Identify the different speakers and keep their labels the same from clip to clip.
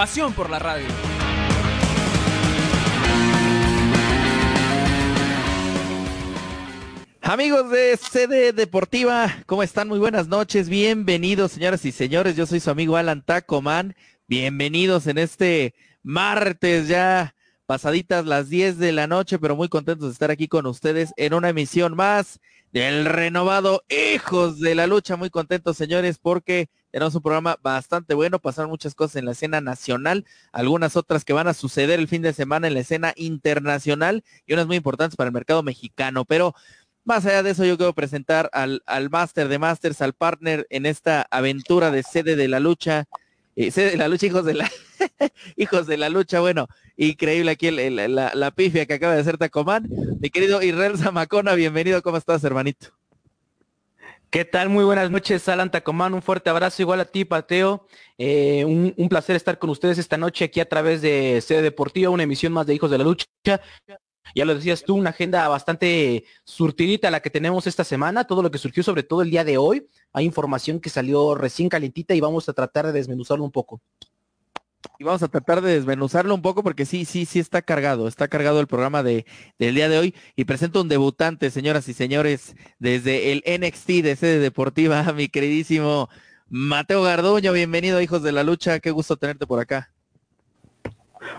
Speaker 1: Pasión por la radio.
Speaker 2: Amigos de CD Deportiva, ¿cómo están? Muy buenas noches, bienvenidos señoras y señores, yo soy su amigo Alan Tacoman, bienvenidos en este martes ya pasaditas las 10 de la noche, pero muy contentos de estar aquí con ustedes en una emisión más del renovado Hijos de la Lucha, muy contentos señores porque tenemos un programa bastante bueno, pasaron muchas cosas en la escena nacional, algunas otras que van a suceder el fin de semana en la escena internacional y unas muy importantes para el mercado mexicano, pero más allá de eso, yo quiero presentar al, al máster de masters, al partner en esta aventura de sede de la lucha, de la lucha, hijos de la, hijos de la lucha, bueno, increíble aquí la, la, pifia que acaba de hacer Tacomán. Mi querido Israel Zamacona, bienvenido, ¿cómo estás, hermanito?
Speaker 3: ¿Qué tal? Muy buenas noches, Alan Tacomán. Un fuerte abrazo igual a ti, Pateo. Eh, un, un, placer estar con ustedes esta noche aquí a través de Sede Deportiva, una emisión más de Hijos de la Lucha. Ya lo decías tú, una agenda bastante surtidita la que tenemos esta semana, todo lo que surgió sobre todo el día de hoy. Hay información que salió recién calentita y vamos a tratar de desmenuzarlo un poco.
Speaker 2: Y vamos a tratar de desmenuzarlo un poco porque sí, sí, sí está cargado, está cargado el programa de, del día de hoy y presento un debutante, señoras y señores, desde el NXT de sede deportiva, mi queridísimo Mateo Garduño, bienvenido hijos de la lucha, qué gusto tenerte por acá.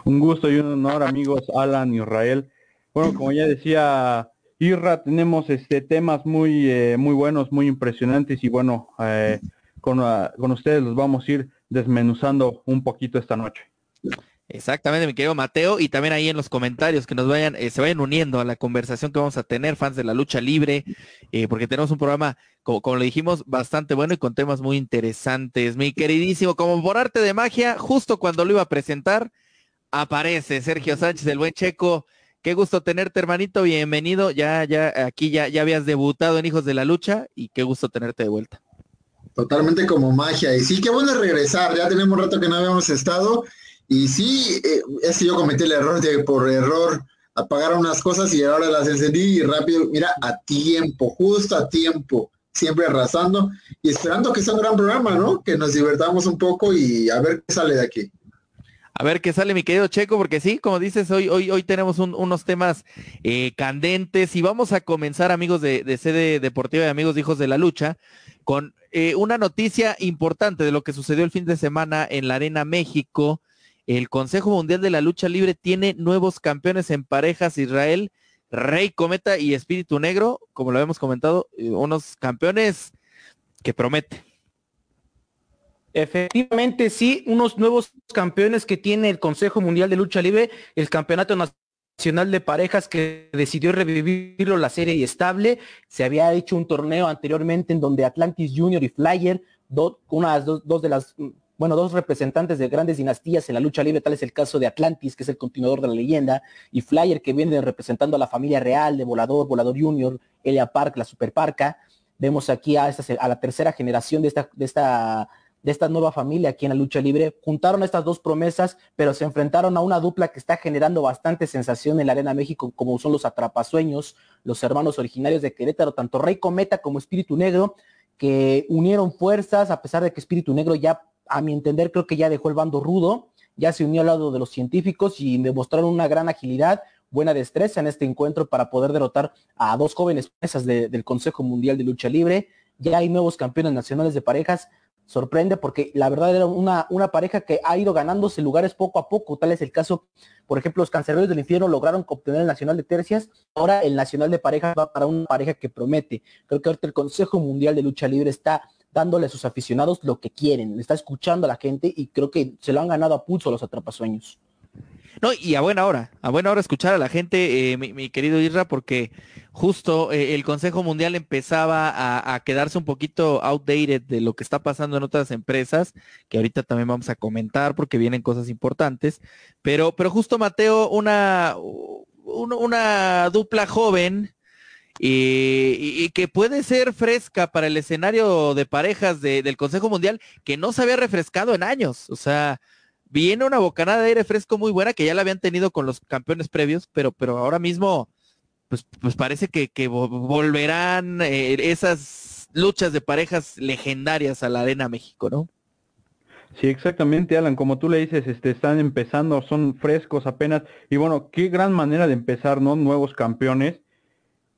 Speaker 4: Un gusto y un honor amigos Alan y Israel. Bueno, como ya decía Irra, tenemos este temas muy eh, muy buenos, muy impresionantes y bueno, eh, con, uh, con ustedes los vamos a ir desmenuzando un poquito esta noche.
Speaker 2: Exactamente, mi querido Mateo, y también ahí en los comentarios que nos vayan, eh, se vayan uniendo a la conversación que vamos a tener, fans de la lucha libre, eh, porque tenemos un programa, como, como le dijimos, bastante bueno y con temas muy interesantes. Mi queridísimo, como por arte de magia, justo cuando lo iba a presentar, aparece Sergio Sánchez, el buen checo. Qué gusto tenerte, hermanito, bienvenido. Ya, ya, aquí ya, ya habías debutado en Hijos de la Lucha y qué gusto tenerte de vuelta.
Speaker 5: Totalmente como magia. Y sí, qué bueno regresar. Ya tenemos rato que no habíamos estado. Y sí, eh, es que yo cometí el error de por error apagar unas cosas y ahora las encendí y rápido, mira, a tiempo, justo a tiempo, siempre arrasando y esperando que sea un gran programa, ¿no? Que nos divertamos un poco y a ver qué sale de aquí.
Speaker 2: A ver qué sale mi querido Checo, porque sí, como dices, hoy, hoy, hoy tenemos un, unos temas eh, candentes y vamos a comenzar, amigos de, de sede deportiva y amigos hijos de la lucha, con eh, una noticia importante de lo que sucedió el fin de semana en la Arena México. El Consejo Mundial de la Lucha Libre tiene nuevos campeones en parejas Israel, Rey Cometa y Espíritu Negro, como lo habíamos comentado, unos campeones que prometen.
Speaker 3: Efectivamente, sí, unos nuevos campeones que tiene el Consejo Mundial de Lucha Libre, el Campeonato Nacional de Parejas que decidió revivirlo la serie y estable. Se había hecho un torneo anteriormente en donde Atlantis Junior y Flyer, do, unas dos, dos de las bueno, dos representantes de grandes dinastías en la lucha libre, tal es el caso de Atlantis, que es el continuador de la leyenda, y Flyer, que viene representando a la familia real de Volador, Volador Junior, Elia Park, la Superparca. Vemos aquí a, esta, a la tercera generación de esta, de esta de esta nueva familia aquí en la lucha libre. Juntaron estas dos promesas, pero se enfrentaron a una dupla que está generando bastante sensación en la Arena México, como son los Atrapasueños, los hermanos originarios de Querétaro, tanto Rey Cometa como Espíritu Negro, que unieron fuerzas, a pesar de que Espíritu Negro ya, a mi entender, creo que ya dejó el bando rudo, ya se unió al lado de los científicos y demostraron una gran agilidad, buena destreza en este encuentro para poder derrotar a dos jóvenes presas de, del Consejo Mundial de Lucha Libre. Ya hay nuevos campeones nacionales de parejas, sorprende porque la verdad era una, una pareja que ha ido ganándose lugares poco a poco. Tal es el caso, por ejemplo, los cancereros del infierno lograron obtener el Nacional de Tercias. Ahora el Nacional de Parejas va para una pareja que promete. Creo que ahorita el Consejo Mundial de Lucha Libre está dándole a sus aficionados lo que quieren, está escuchando a la gente y creo que se lo han ganado a pulso los atrapasueños.
Speaker 2: No, y a buena hora, a buena hora escuchar a la gente, eh, mi, querido Isra, porque justo eh, el Consejo Mundial empezaba a, quedarse un poquito outdated de lo que está pasando en otras empresas, que ahorita también vamos a comentar porque vienen cosas importantes, pero, pero justo Mateo, una, una, dupla joven y, que puede ser fresca para el escenario de parejas del Consejo Mundial que no se había refrescado en años, o sea viene una bocanada de aire fresco muy buena que ya la habían tenido con los campeones previos, pero, pero ahora mismo, pues, pues parece que, volverán eh, esas luchas de parejas legendarias a la Arena México, ¿no?
Speaker 4: Sí, exactamente, Alan. Como tú le dices, este, están empezando, son frescos apenas. Y bueno, qué gran manera de empezar, ¿no? Nuevos campeones.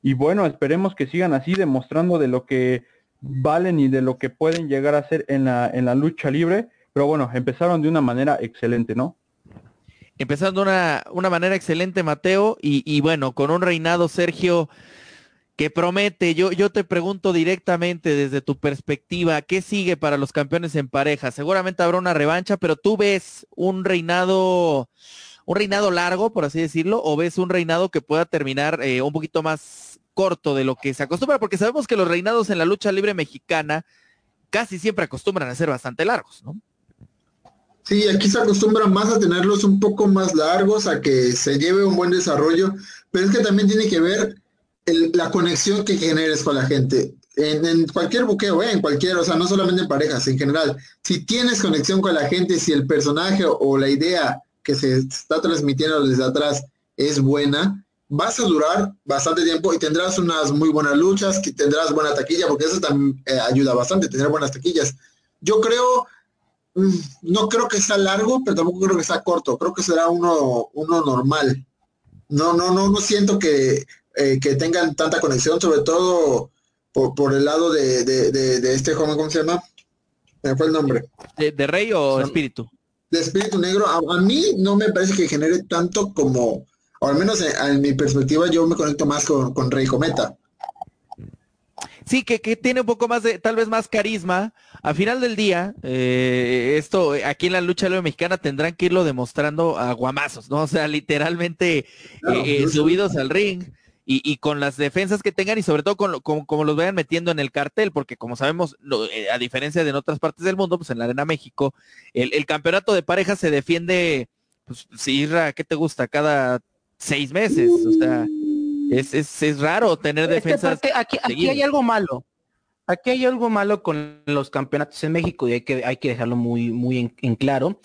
Speaker 4: Y bueno, esperemos que sigan así, demostrando de lo que valen y de lo que pueden llegar a ser en la, en la lucha libre. Pero bueno, empezaron de una manera excelente, ¿no?
Speaker 2: Empezando una, una manera excelente, Mateo, y, bueno, con un reinado, Sergio, que promete. Yo, yo te pregunto directamente desde tu perspectiva, ¿qué sigue para los campeones en pareja? Seguramente habrá una revancha, pero tú ves un reinado, un reinado largo, por así decirlo, o ves un reinado que pueda terminar eh, un poquito más corto de lo que se acostumbra, porque sabemos que los reinados en la lucha libre mexicana casi siempre acostumbran a ser bastante largos, ¿no?
Speaker 6: Sí, aquí se acostumbra más a tenerlos un poco más largos, a que se lleve un buen desarrollo, pero es que también tiene que ver la conexión que generes con la gente. En, cualquier buqueo, ¿eh? en cualquier, o sea, no solamente en parejas, en general. Si tienes conexión con la gente, si el personaje o la idea que se está transmitiendo desde atrás es buena, vas a durar bastante tiempo y tendrás unas muy buenas luchas, que tendrás buena taquilla, porque eso también eh, ayuda bastante, tener buenas taquillas. Yo creo no creo que sea largo, pero tampoco creo que sea corto. Creo que será uno, uno normal. No, no, no, no siento que, eh, que tengan tanta conexión, sobre todo por, el lado de, este joven, ¿cómo se llama? Me fue el nombre.
Speaker 2: ¿De, Rey o Espíritu?
Speaker 6: De Espíritu Negro. A, mí no me parece que genere tanto como, o al menos en, mi perspectiva, yo me conecto más con, con Rey Cometa.
Speaker 2: Sí, que, que, tiene un poco más de, tal vez más carisma. A final del día, eh, esto aquí en la lucha libre mexicana tendrán que irlo demostrando a guamazos, ¿no? O sea, literalmente eh, eh, subidos al ring y, y, con las defensas que tengan y sobre todo con, como los vayan metiendo en el cartel, porque como sabemos, a diferencia de en otras partes del mundo, pues en la Arena México, el, el campeonato de parejas se defiende, pues, si ¿qué te gusta? Cada seis meses, o sea es, es, es raro tener defensas.
Speaker 3: aquí, aquí hay algo malo. Aquí hay algo malo con los campeonatos en México y hay que, hay que dejarlo muy, muy en, claro.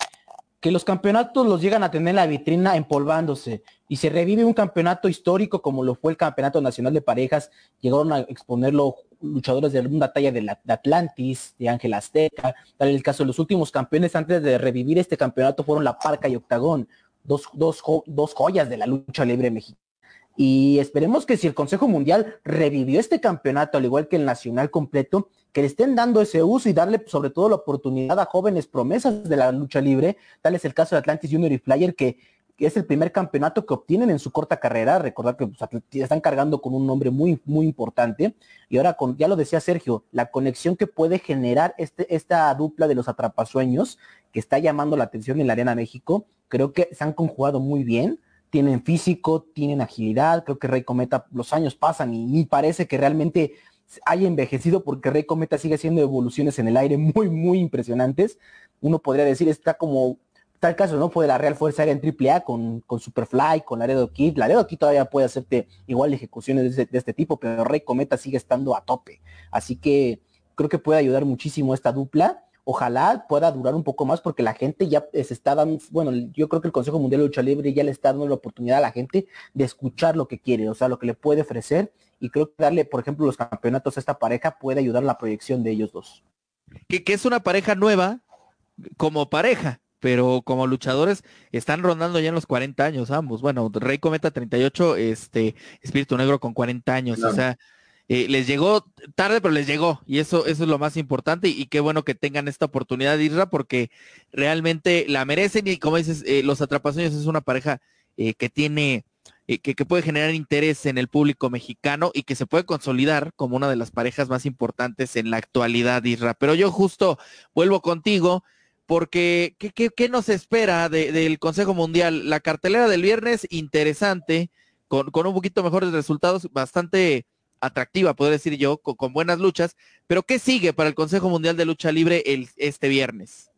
Speaker 3: Que los campeonatos los llegan a tener la vitrina empolvándose y se revive un campeonato histórico como lo fue el Campeonato Nacional de Parejas. Llegaron a exponerlo luchadores de una talla de, de Atlantis, de Ángel Azteca. Tal el caso de los últimos campeones antes de revivir este campeonato fueron La Parca y Octagón, dos, dos, dos joyas de la lucha libre mexicana y esperemos que si el Consejo Mundial revivió este campeonato, al igual que el nacional completo, que le estén dando ese uso y darle sobre todo la oportunidad a jóvenes promesas de la lucha libre. Tal es el caso de Atlantis Junior y Flyer, que, es el primer campeonato que obtienen en su corta carrera. Recordar que pues, están cargando con un nombre muy, muy importante. Y ahora, ya lo decía Sergio, la conexión que puede generar este, esta dupla de los atrapasueños, que está llamando la atención en la Arena México, creo que se han conjugado muy bien tienen físico, tienen agilidad, creo que Rey Cometa los años pasan y ni parece que realmente haya envejecido porque Rey Cometa sigue haciendo evoluciones en el aire muy, muy impresionantes. Uno podría decir, está como tal caso, ¿no? Fue de la Real Fuerza Aérea en AAA con, con Superfly, con Laredo Kid. Laredo Kid todavía puede hacerte igual ejecuciones de, de este tipo, pero Rey Cometa sigue estando a tope. Así que creo que puede ayudar muchísimo esta dupla ojalá pueda durar un poco más porque la gente ya se está dando, bueno, yo creo que el Consejo Mundial de Lucha Libre ya le está dando la oportunidad a la gente de escuchar lo que quiere, o sea, lo que le puede ofrecer y creo que darle, por ejemplo, los campeonatos a esta pareja puede ayudar a la proyección de ellos dos.
Speaker 2: Que, que es una pareja nueva como pareja, pero como luchadores están rondando ya en los 40 años ambos. Bueno, Rey Cometa 38, este Espíritu Negro con 40 años, o sea, eh, les llegó tarde, pero les llegó. Y eso, eso es lo más importante. Y, qué bueno que tengan esta oportunidad, Isra, porque realmente la merecen. Y como dices, eh, los Atrapasueños es una pareja eh, que tiene, que, puede generar interés en el público mexicano y que se puede consolidar como una de las parejas más importantes en la actualidad, Isra. Pero yo justo vuelvo contigo porque ¿qué, qué, qué nos espera de, del Consejo Mundial? La cartelera del viernes, interesante, con, con un poquito mejores resultados, bastante atractiva, podría decir yo, con, buenas luchas, pero ¿qué sigue para el Consejo Mundial de Lucha Libre el, este viernes?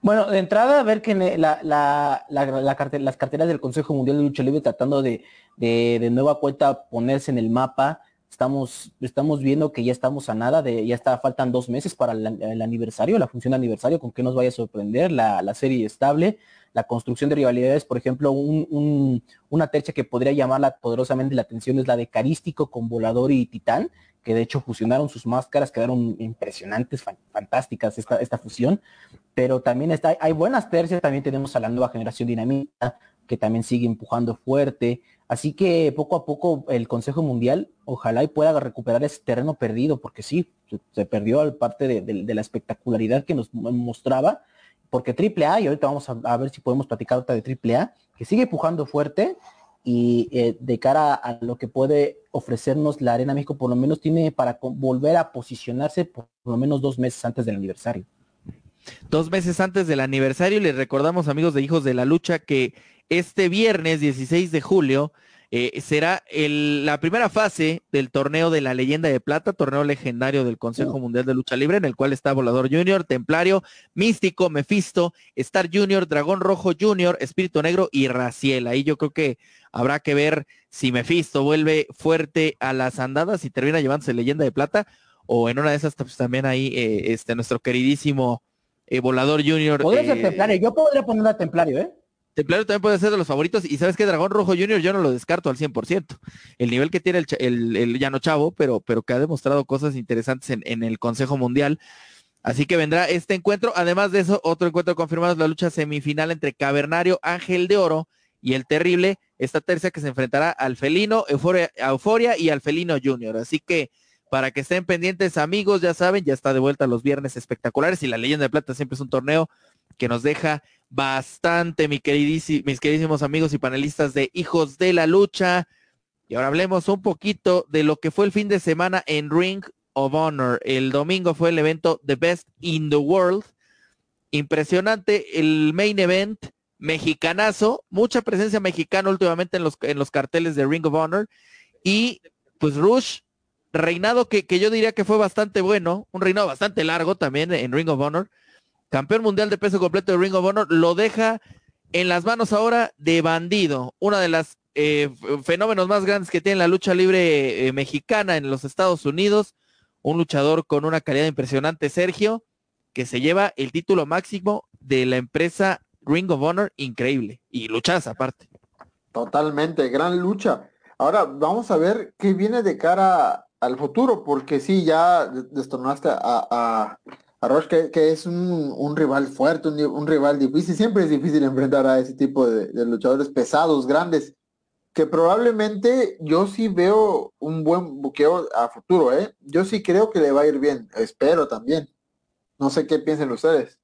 Speaker 3: Bueno, de entrada, a ver que las carteras del Consejo Mundial de Lucha Libre tratando de, de, nueva cuenta ponerse en el mapa. Estamos, estamos viendo que ya estamos a nada, de, ya está, faltan dos meses para el, aniversario, la función de aniversario, con que nos vaya a sorprender, la, la serie estable, la construcción de rivalidades, por ejemplo, un, una tercia que podría llamarla poderosamente la atención es la de Carístico con Volador y Titán, que de hecho fusionaron sus máscaras, quedaron impresionantes, fantásticas esta, esta fusión, pero también está, hay buenas tercias, también tenemos a la nueva generación dinamita, que también sigue empujando fuerte, así que poco a poco el Consejo Mundial ojalá y pueda recuperar ese terreno perdido, porque sí, se, perdió parte de, la espectacularidad que nos mostraba, porque AAA, y ahorita vamos a, ver si podemos platicar otra de AAA, que sigue empujando fuerte, y eh, de cara a lo que puede ofrecernos la Arena México, por lo menos tiene para volver a posicionarse por lo menos dos meses antes del aniversario.
Speaker 2: Dos meses antes del aniversario, les recordamos amigos de Hijos de la Lucha que este viernes 16 de julio eh, será el, la primera fase del torneo de la leyenda de plata, torneo legendario del Consejo Mundial de Lucha Libre, en el cual está Volador Junior, Templario, Místico, Mephisto, Star Junior, Dragón Rojo Junior, Espíritu Negro y Raciel. Ahí yo creo que habrá que ver si Mephisto vuelve fuerte a las andadas y termina llevándose leyenda de plata, o en una de esas pues, también ahí eh, este nuestro queridísimo eh, Volador Junior.
Speaker 3: Podría ser Templario, yo podría poner a Templario, ¿eh?
Speaker 2: Templario también puede ser de los favoritos. Y sabes que Dragón Rojo Junior yo no lo descarto al 100%. El nivel que tiene el, el, el Llano Chavo, pero, pero que ha demostrado cosas interesantes en, en, el Consejo Mundial. Así que vendrá este encuentro. Además de eso, otro encuentro confirmado es la lucha semifinal entre Cavernario, Ángel de Oro y el Terrible. Esta tercia que se enfrentará al Felino, Euforia, Euforia y al Felino Junior. Así que para que estén pendientes amigos, ya saben, ya está de vuelta los viernes espectaculares y la leyenda de plata siempre es un torneo que nos deja bastante, mi mis queridísimos amigos y panelistas de Hijos de la Lucha. Y ahora hablemos un poquito de lo que fue el fin de semana en Ring of Honor. El domingo fue el evento The Best in the World. Impresionante el main event mexicanazo, mucha presencia mexicana últimamente en los, en los carteles de Ring of Honor. Y pues Rush, reinado que, que yo diría que fue bastante bueno, un reinado bastante largo también en Ring of Honor campeón mundial de peso completo de Ring of Honor, lo deja en las manos ahora de Bandido, una de las eh, fenómenos más grandes que tiene la lucha libre eh, mexicana en los Estados Unidos, un luchador con una calidad impresionante, Sergio, que se lleva el título máximo de la empresa Ring of Honor, increíble, y luchas aparte.
Speaker 5: Totalmente, gran lucha. Ahora vamos a ver qué viene de cara al futuro, porque sí, ya destornaste a, a a que, que, es un, un rival fuerte, un, un, rival difícil. Siempre es difícil enfrentar a ese tipo de, de, luchadores pesados, grandes, que probablemente yo sí veo un buen buqueo a futuro, ¿eh? Yo sí creo que le va a ir bien, espero también. No sé qué piensen ustedes.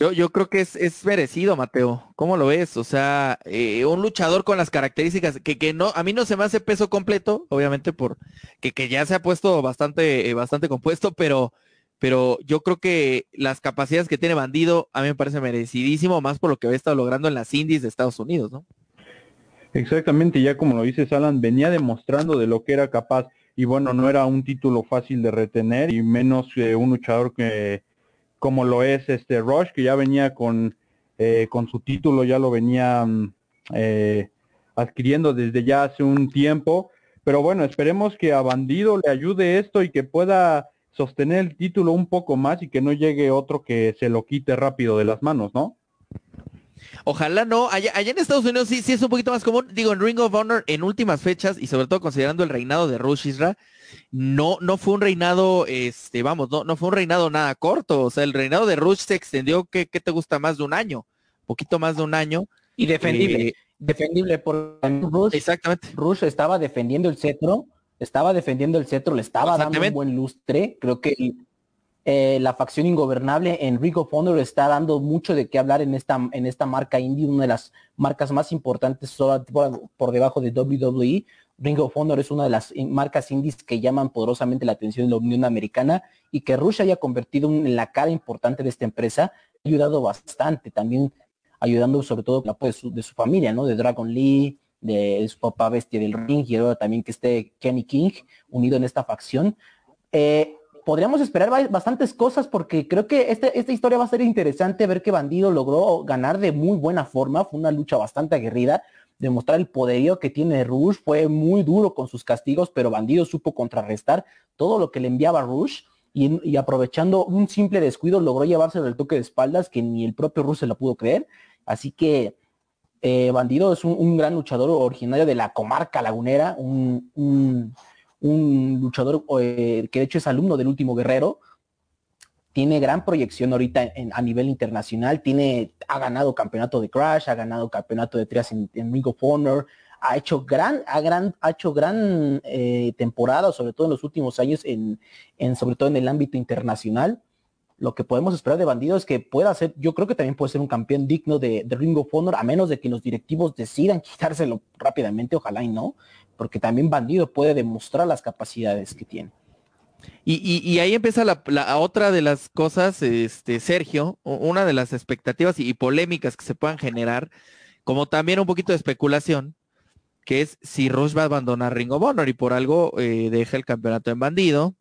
Speaker 2: Yo, yo creo que es, es merecido, Mateo. ¿Cómo lo ves? O sea, eh, un luchador con las características que, que no, a mí no se me hace peso completo, obviamente, por que, que ya se ha puesto bastante, eh, bastante compuesto, pero, pero yo creo que las capacidades que tiene Bandido a mí me parece merecidísimo, más por lo que había estado logrando en las indies de Estados Unidos, ¿no?
Speaker 4: Exactamente, ya como lo dices, Alan, venía demostrando de lo que era capaz. Y bueno, no era un título fácil de retener, y menos eh, un luchador que como lo es este Rush, que ya venía con, eh, con su título, ya lo venía eh, adquiriendo desde ya hace un tiempo. Pero bueno, esperemos que a Bandido le ayude esto y que pueda sostener el título un poco más y que no llegue otro que se lo quite rápido de las manos, ¿no?
Speaker 2: Ojalá no. Allá, allá, en Estados Unidos sí, sí es un poquito más común. Digo, en Ring of Honor, en últimas fechas, y sobre todo considerando el reinado de Rush Isra, no, no fue un reinado, este, vamos, no, no fue un reinado nada corto. O sea, el reinado de Rush se extendió, ¿qué, qué te gusta? Más de un año, poquito más de un año.
Speaker 3: Y defendible, eh, defendible por Rush.
Speaker 2: Exactamente.
Speaker 3: Rush estaba defendiendo el cetro, estaba defendiendo el cetro, le estaba dando un buen lustre. Creo que eh, la facción ingobernable en Ring of Honor está dando mucho de qué hablar en esta, en esta marca indie, una de las marcas más importantes por, debajo de WWE Ring of Honor es una de las marcas indies que llaman poderosamente la atención de la Unión Americana y que Rush haya convertido en la cara importante de esta empresa ha ayudado bastante, también ayudando sobre todo con su, de su familia, ¿no? De Dragon Lee, de su papá bestia del ring y ahora también que esté Kenny King unido en esta facción. Eh, podríamos esperar bastantes cosas porque creo que este, esta historia va a ser interesante ver que Bandido logró ganar de muy buena forma, fue una lucha bastante aguerrida, demostrar el poderío que tiene Rush, fue muy duro con sus castigos, pero Bandido supo contrarrestar todo lo que le enviaba Rush y, aprovechando un simple descuido logró llevarse del toque de espaldas que ni el propio Rush se lo pudo creer. Así que eh, Bandido es un, gran luchador originario de la comarca lagunera, un, un, luchador eh, que de hecho es alumno del último guerrero. Tiene gran proyección ahorita a nivel internacional, tiene, ha ganado campeonato de Crash, ha ganado campeonato de Trias en, Ring of Honor, ha hecho gran, ha gran, ha hecho gran eh, temporada, sobre todo en los últimos años, en, en, sobre todo en el ámbito internacional lo que podemos esperar de Bandido es que pueda ser, yo creo que también puede ser un campeón digno de, Ring of Honor, a menos de que los directivos decidan quitárselo rápidamente, ojalá y no, porque también Bandido puede demostrar las capacidades que tiene.
Speaker 2: Y, ahí empieza la, otra de las cosas, este, Sergio, una de las expectativas y, polémicas que se puedan generar, como también un poquito de especulación, que es si Rush va a abandonar Ring of y por algo eh, deja el campeonato en bandido,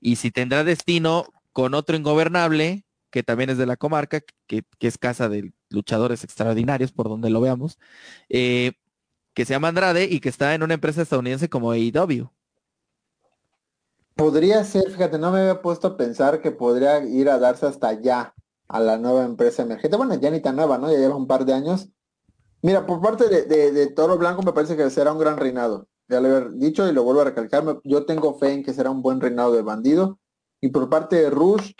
Speaker 2: y si tendrá destino con otro ingobernable, que también es de la comarca, que, es casa de luchadores extraordinarios, por donde lo veamos, eh, que se llama Andrade y que está en una empresa estadounidense como AEW.
Speaker 5: Podría ser, fíjate, no me había puesto a pensar que podría ir a darse hasta allá a la nueva empresa emergente. Bueno, ya ni tan nueva, ¿no? Ya lleva un par de años. Mira, por parte de, Toro Blanco me parece que será un gran reinado. Ya lo he dicho y lo vuelvo a recalcar. Yo tengo fe en que será un buen reinado de bandido. Y por parte de Rush,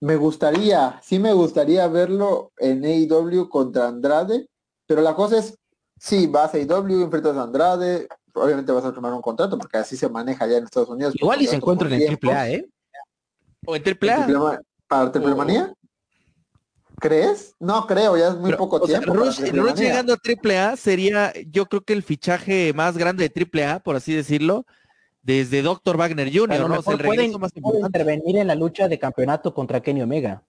Speaker 5: me gustaría, sí me gustaría verlo en AEW contra Andrade, pero la cosa es, sí, vas a AEW, enfrentas a Andrade, obviamente vas a firmar un contrato porque así se maneja ya en Estados Unidos.
Speaker 3: Igual y se encuentran en AAA, ¿eh?
Speaker 2: O en AAA.
Speaker 5: ¿Para Triple Manía? ¿Crees? No creo, ya es muy poco tiempo.
Speaker 2: Rush, llegando a AAA sería, yo creo que el fichaje más grande de AAA, por así decirlo, desde Dr. Wagner Jr., ¿no?
Speaker 3: el pueden, más intervenir en la lucha de campeonato contra Kenny Omega.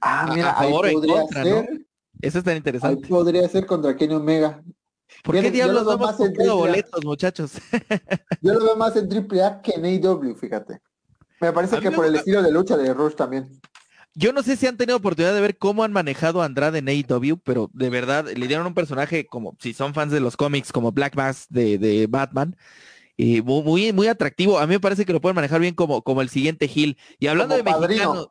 Speaker 5: Ah, mira, a favor podría ser,
Speaker 2: Eso es tan interesante.
Speaker 5: podría ser contra Kenny Omega.
Speaker 2: ¿Por qué diablos no hemos comprado boletos, muchachos?
Speaker 5: yo lo veo más en AAA que en AEW, fíjate. Me parece que por el estilo de lucha de Rush también.
Speaker 2: Yo no sé si han tenido oportunidad de ver cómo han manejado a Andrade en AEW, pero de verdad le dieron un personaje como, si son fans de los cómics, como Black Mass de, de Batman, muy, muy atractivo. A mí me parece que lo pueden manejar bien como, como el siguiente Gil. Y hablando de mexicanos.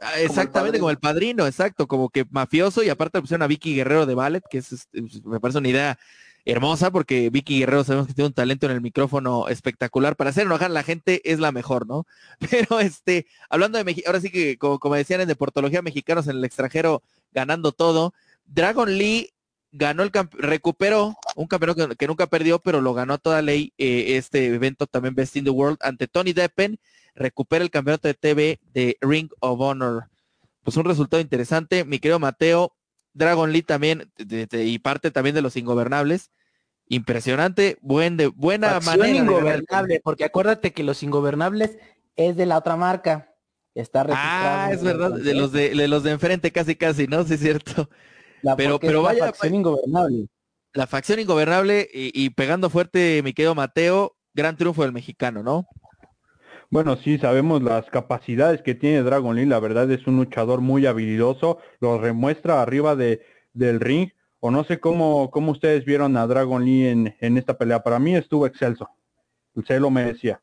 Speaker 2: Ah, exactamente, como el, padrino, exacto, como que mafioso y aparte pusieron a Vicky Guerrero de Ballet, que es, este, pues, me parece una idea hermosa porque Vicky Guerrero sabemos que tiene un talento en el micrófono espectacular. Para hacer enojar a la gente es la mejor, ¿no? Pero este, hablando de México, ahora sí que como, como decían en deportología mexicanos en el extranjero ganando todo, Dragon Lee ganó el recuperó un campeonato que, nunca perdió, pero lo ganó a toda ley eh, este evento también Best in the World ante Tony Deppen, recupera el campeonato de TV de Ring of Honor. Pues un resultado interesante, mi querido Mateo, Dragon Lee también, y parte también de los ingobernables. Impresionante, buen de, buena manera.
Speaker 3: Ingobernable, porque acuérdate que los ingobernables es de la otra marca. Está
Speaker 2: Ah, es verdad, de los de, de los de enfrente casi casi, ¿no? Sí es cierto pero pero vaya,
Speaker 3: la facción ingobernable.
Speaker 2: La facción ingobernable y, pegando fuerte, mi querido Mateo, gran triunfo del mexicano, ¿no?
Speaker 4: Bueno, sí, sabemos las capacidades que tiene Dragon Lee, la verdad es un luchador muy habilidoso, lo remuestra arriba de, del ring, o no sé cómo, cómo ustedes vieron a Dragon Lee en, en esta pelea, para mí estuvo excelso, se lo merecía.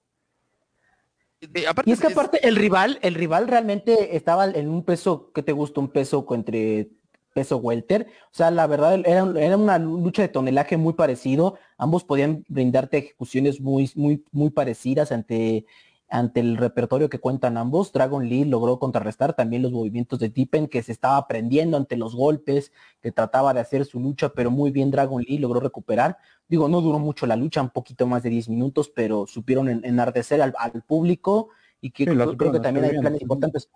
Speaker 3: y es que aparte el rival, el rival realmente estaba en un peso, ¿qué te gusta? Un peso entre peso welter. O sea, la verdad era, era, una lucha de tonelaje muy parecido. Ambos podían brindarte ejecuciones muy, muy, muy parecidas ante, ante el repertorio que cuentan ambos. Dragon Lee logró contrarrestar también los movimientos de Tippen, que se estaba aprendiendo ante los golpes, que trataba de hacer su lucha, pero muy bien Dragon Lee logró recuperar. Digo, no duró mucho la lucha, un poquito más de 10 minutos, pero supieron enardecer al, público y que creo, que también hay planes importantes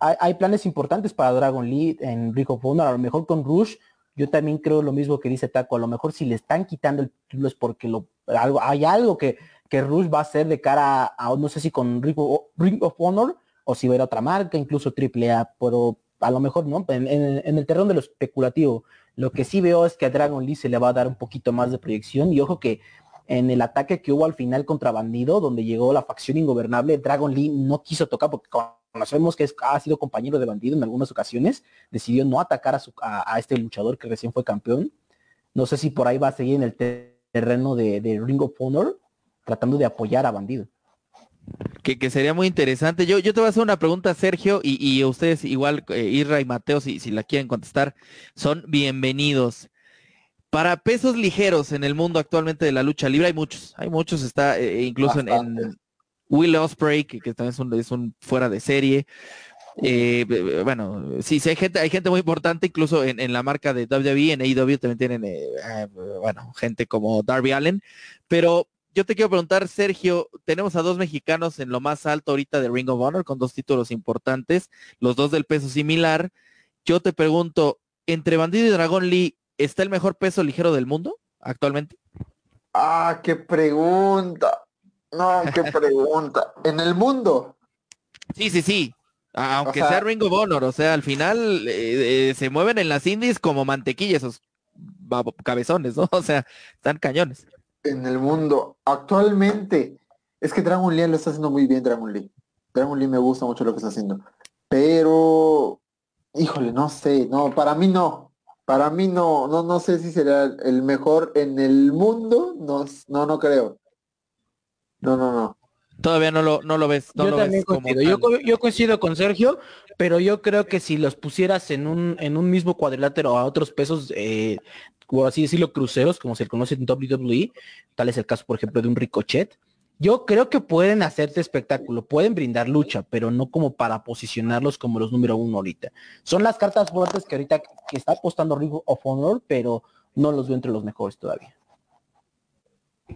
Speaker 3: hay, planes importantes para Dragon Lee en Rico of a lo mejor con Rush yo también creo lo mismo que dice Taco. A lo mejor si le están quitando el título es porque lo, algo, hay algo que, que Rush va a hacer de cara a, no sé si con Ring of, Honor o si va a ir a otra marca, incluso AAA, pero a lo mejor no, en, el terreno de lo especulativo. Lo que sí veo es que a Dragon Lee se le va a dar un poquito más de proyección y ojo que en el ataque que hubo al final contra Bandido, donde llegó la facción ingobernable, Dragon Lee no quiso tocar porque conocemos que ha sido compañero de Bandido en algunas ocasiones, decidió no atacar a, a, este luchador que recién fue campeón. No sé si por ahí va a seguir en el terreno de, Ring of Honor, tratando de apoyar a Bandido.
Speaker 2: Que, sería muy interesante. Yo, yo te voy a hacer una pregunta, Sergio, y, y ustedes igual, eh, Irra y Mateo, si, si la quieren contestar, son bienvenidos. Para pesos ligeros en el mundo actualmente de la lucha libre hay muchos, hay muchos, está eh, incluso en, Will Ospreay, que, también es un, es un, fuera de serie. Eh, bueno, sí, sí hay gente, hay gente muy importante, incluso en, la marca de WWE, en AEW también tienen, eh, bueno, gente como Darby Allen, pero yo te quiero preguntar, Sergio, tenemos a dos mexicanos en lo más alto ahorita de Ring of Honor con dos títulos importantes, los dos del peso similar. Yo te pregunto, entre Bandido y Dragon Lee, ¿está el mejor peso ligero del mundo actualmente?
Speaker 6: Ah, qué pregunta. No, qué pregunta. ¿En el mundo?
Speaker 2: Sí, sí, sí. Aunque sea, Ring of Honor, o sea, al final eh, eh, se mueven en las indies como mantequilla esos cabezones, ¿no? O sea, están cañones.
Speaker 6: En el mundo, actualmente, es que Dragon Lee lo está haciendo muy bien, Dragon Lee. Dragon Lee me gusta mucho lo que está haciendo. Pero, híjole, no sé, no, para mí no. Para mí no, no, no sé si será el mejor en el mundo, no, no, no creo. No, no, no.
Speaker 2: Todavía no lo, no lo ves.
Speaker 3: yo también coincido. Yo, coincido con Sergio, pero yo creo que si los pusieras en un, en un mismo cuadrilátero a otros pesos, eh, o así decirlo, cruceros, como se conoce en WWE, tal es el caso, por ejemplo, de un Ricochet, yo creo que pueden hacerte espectáculo, pueden brindar lucha, pero no como para posicionarlos como los número uno ahorita. Son las cartas fuertes que ahorita está apostando Ring of Honor, pero no los veo entre los mejores todavía.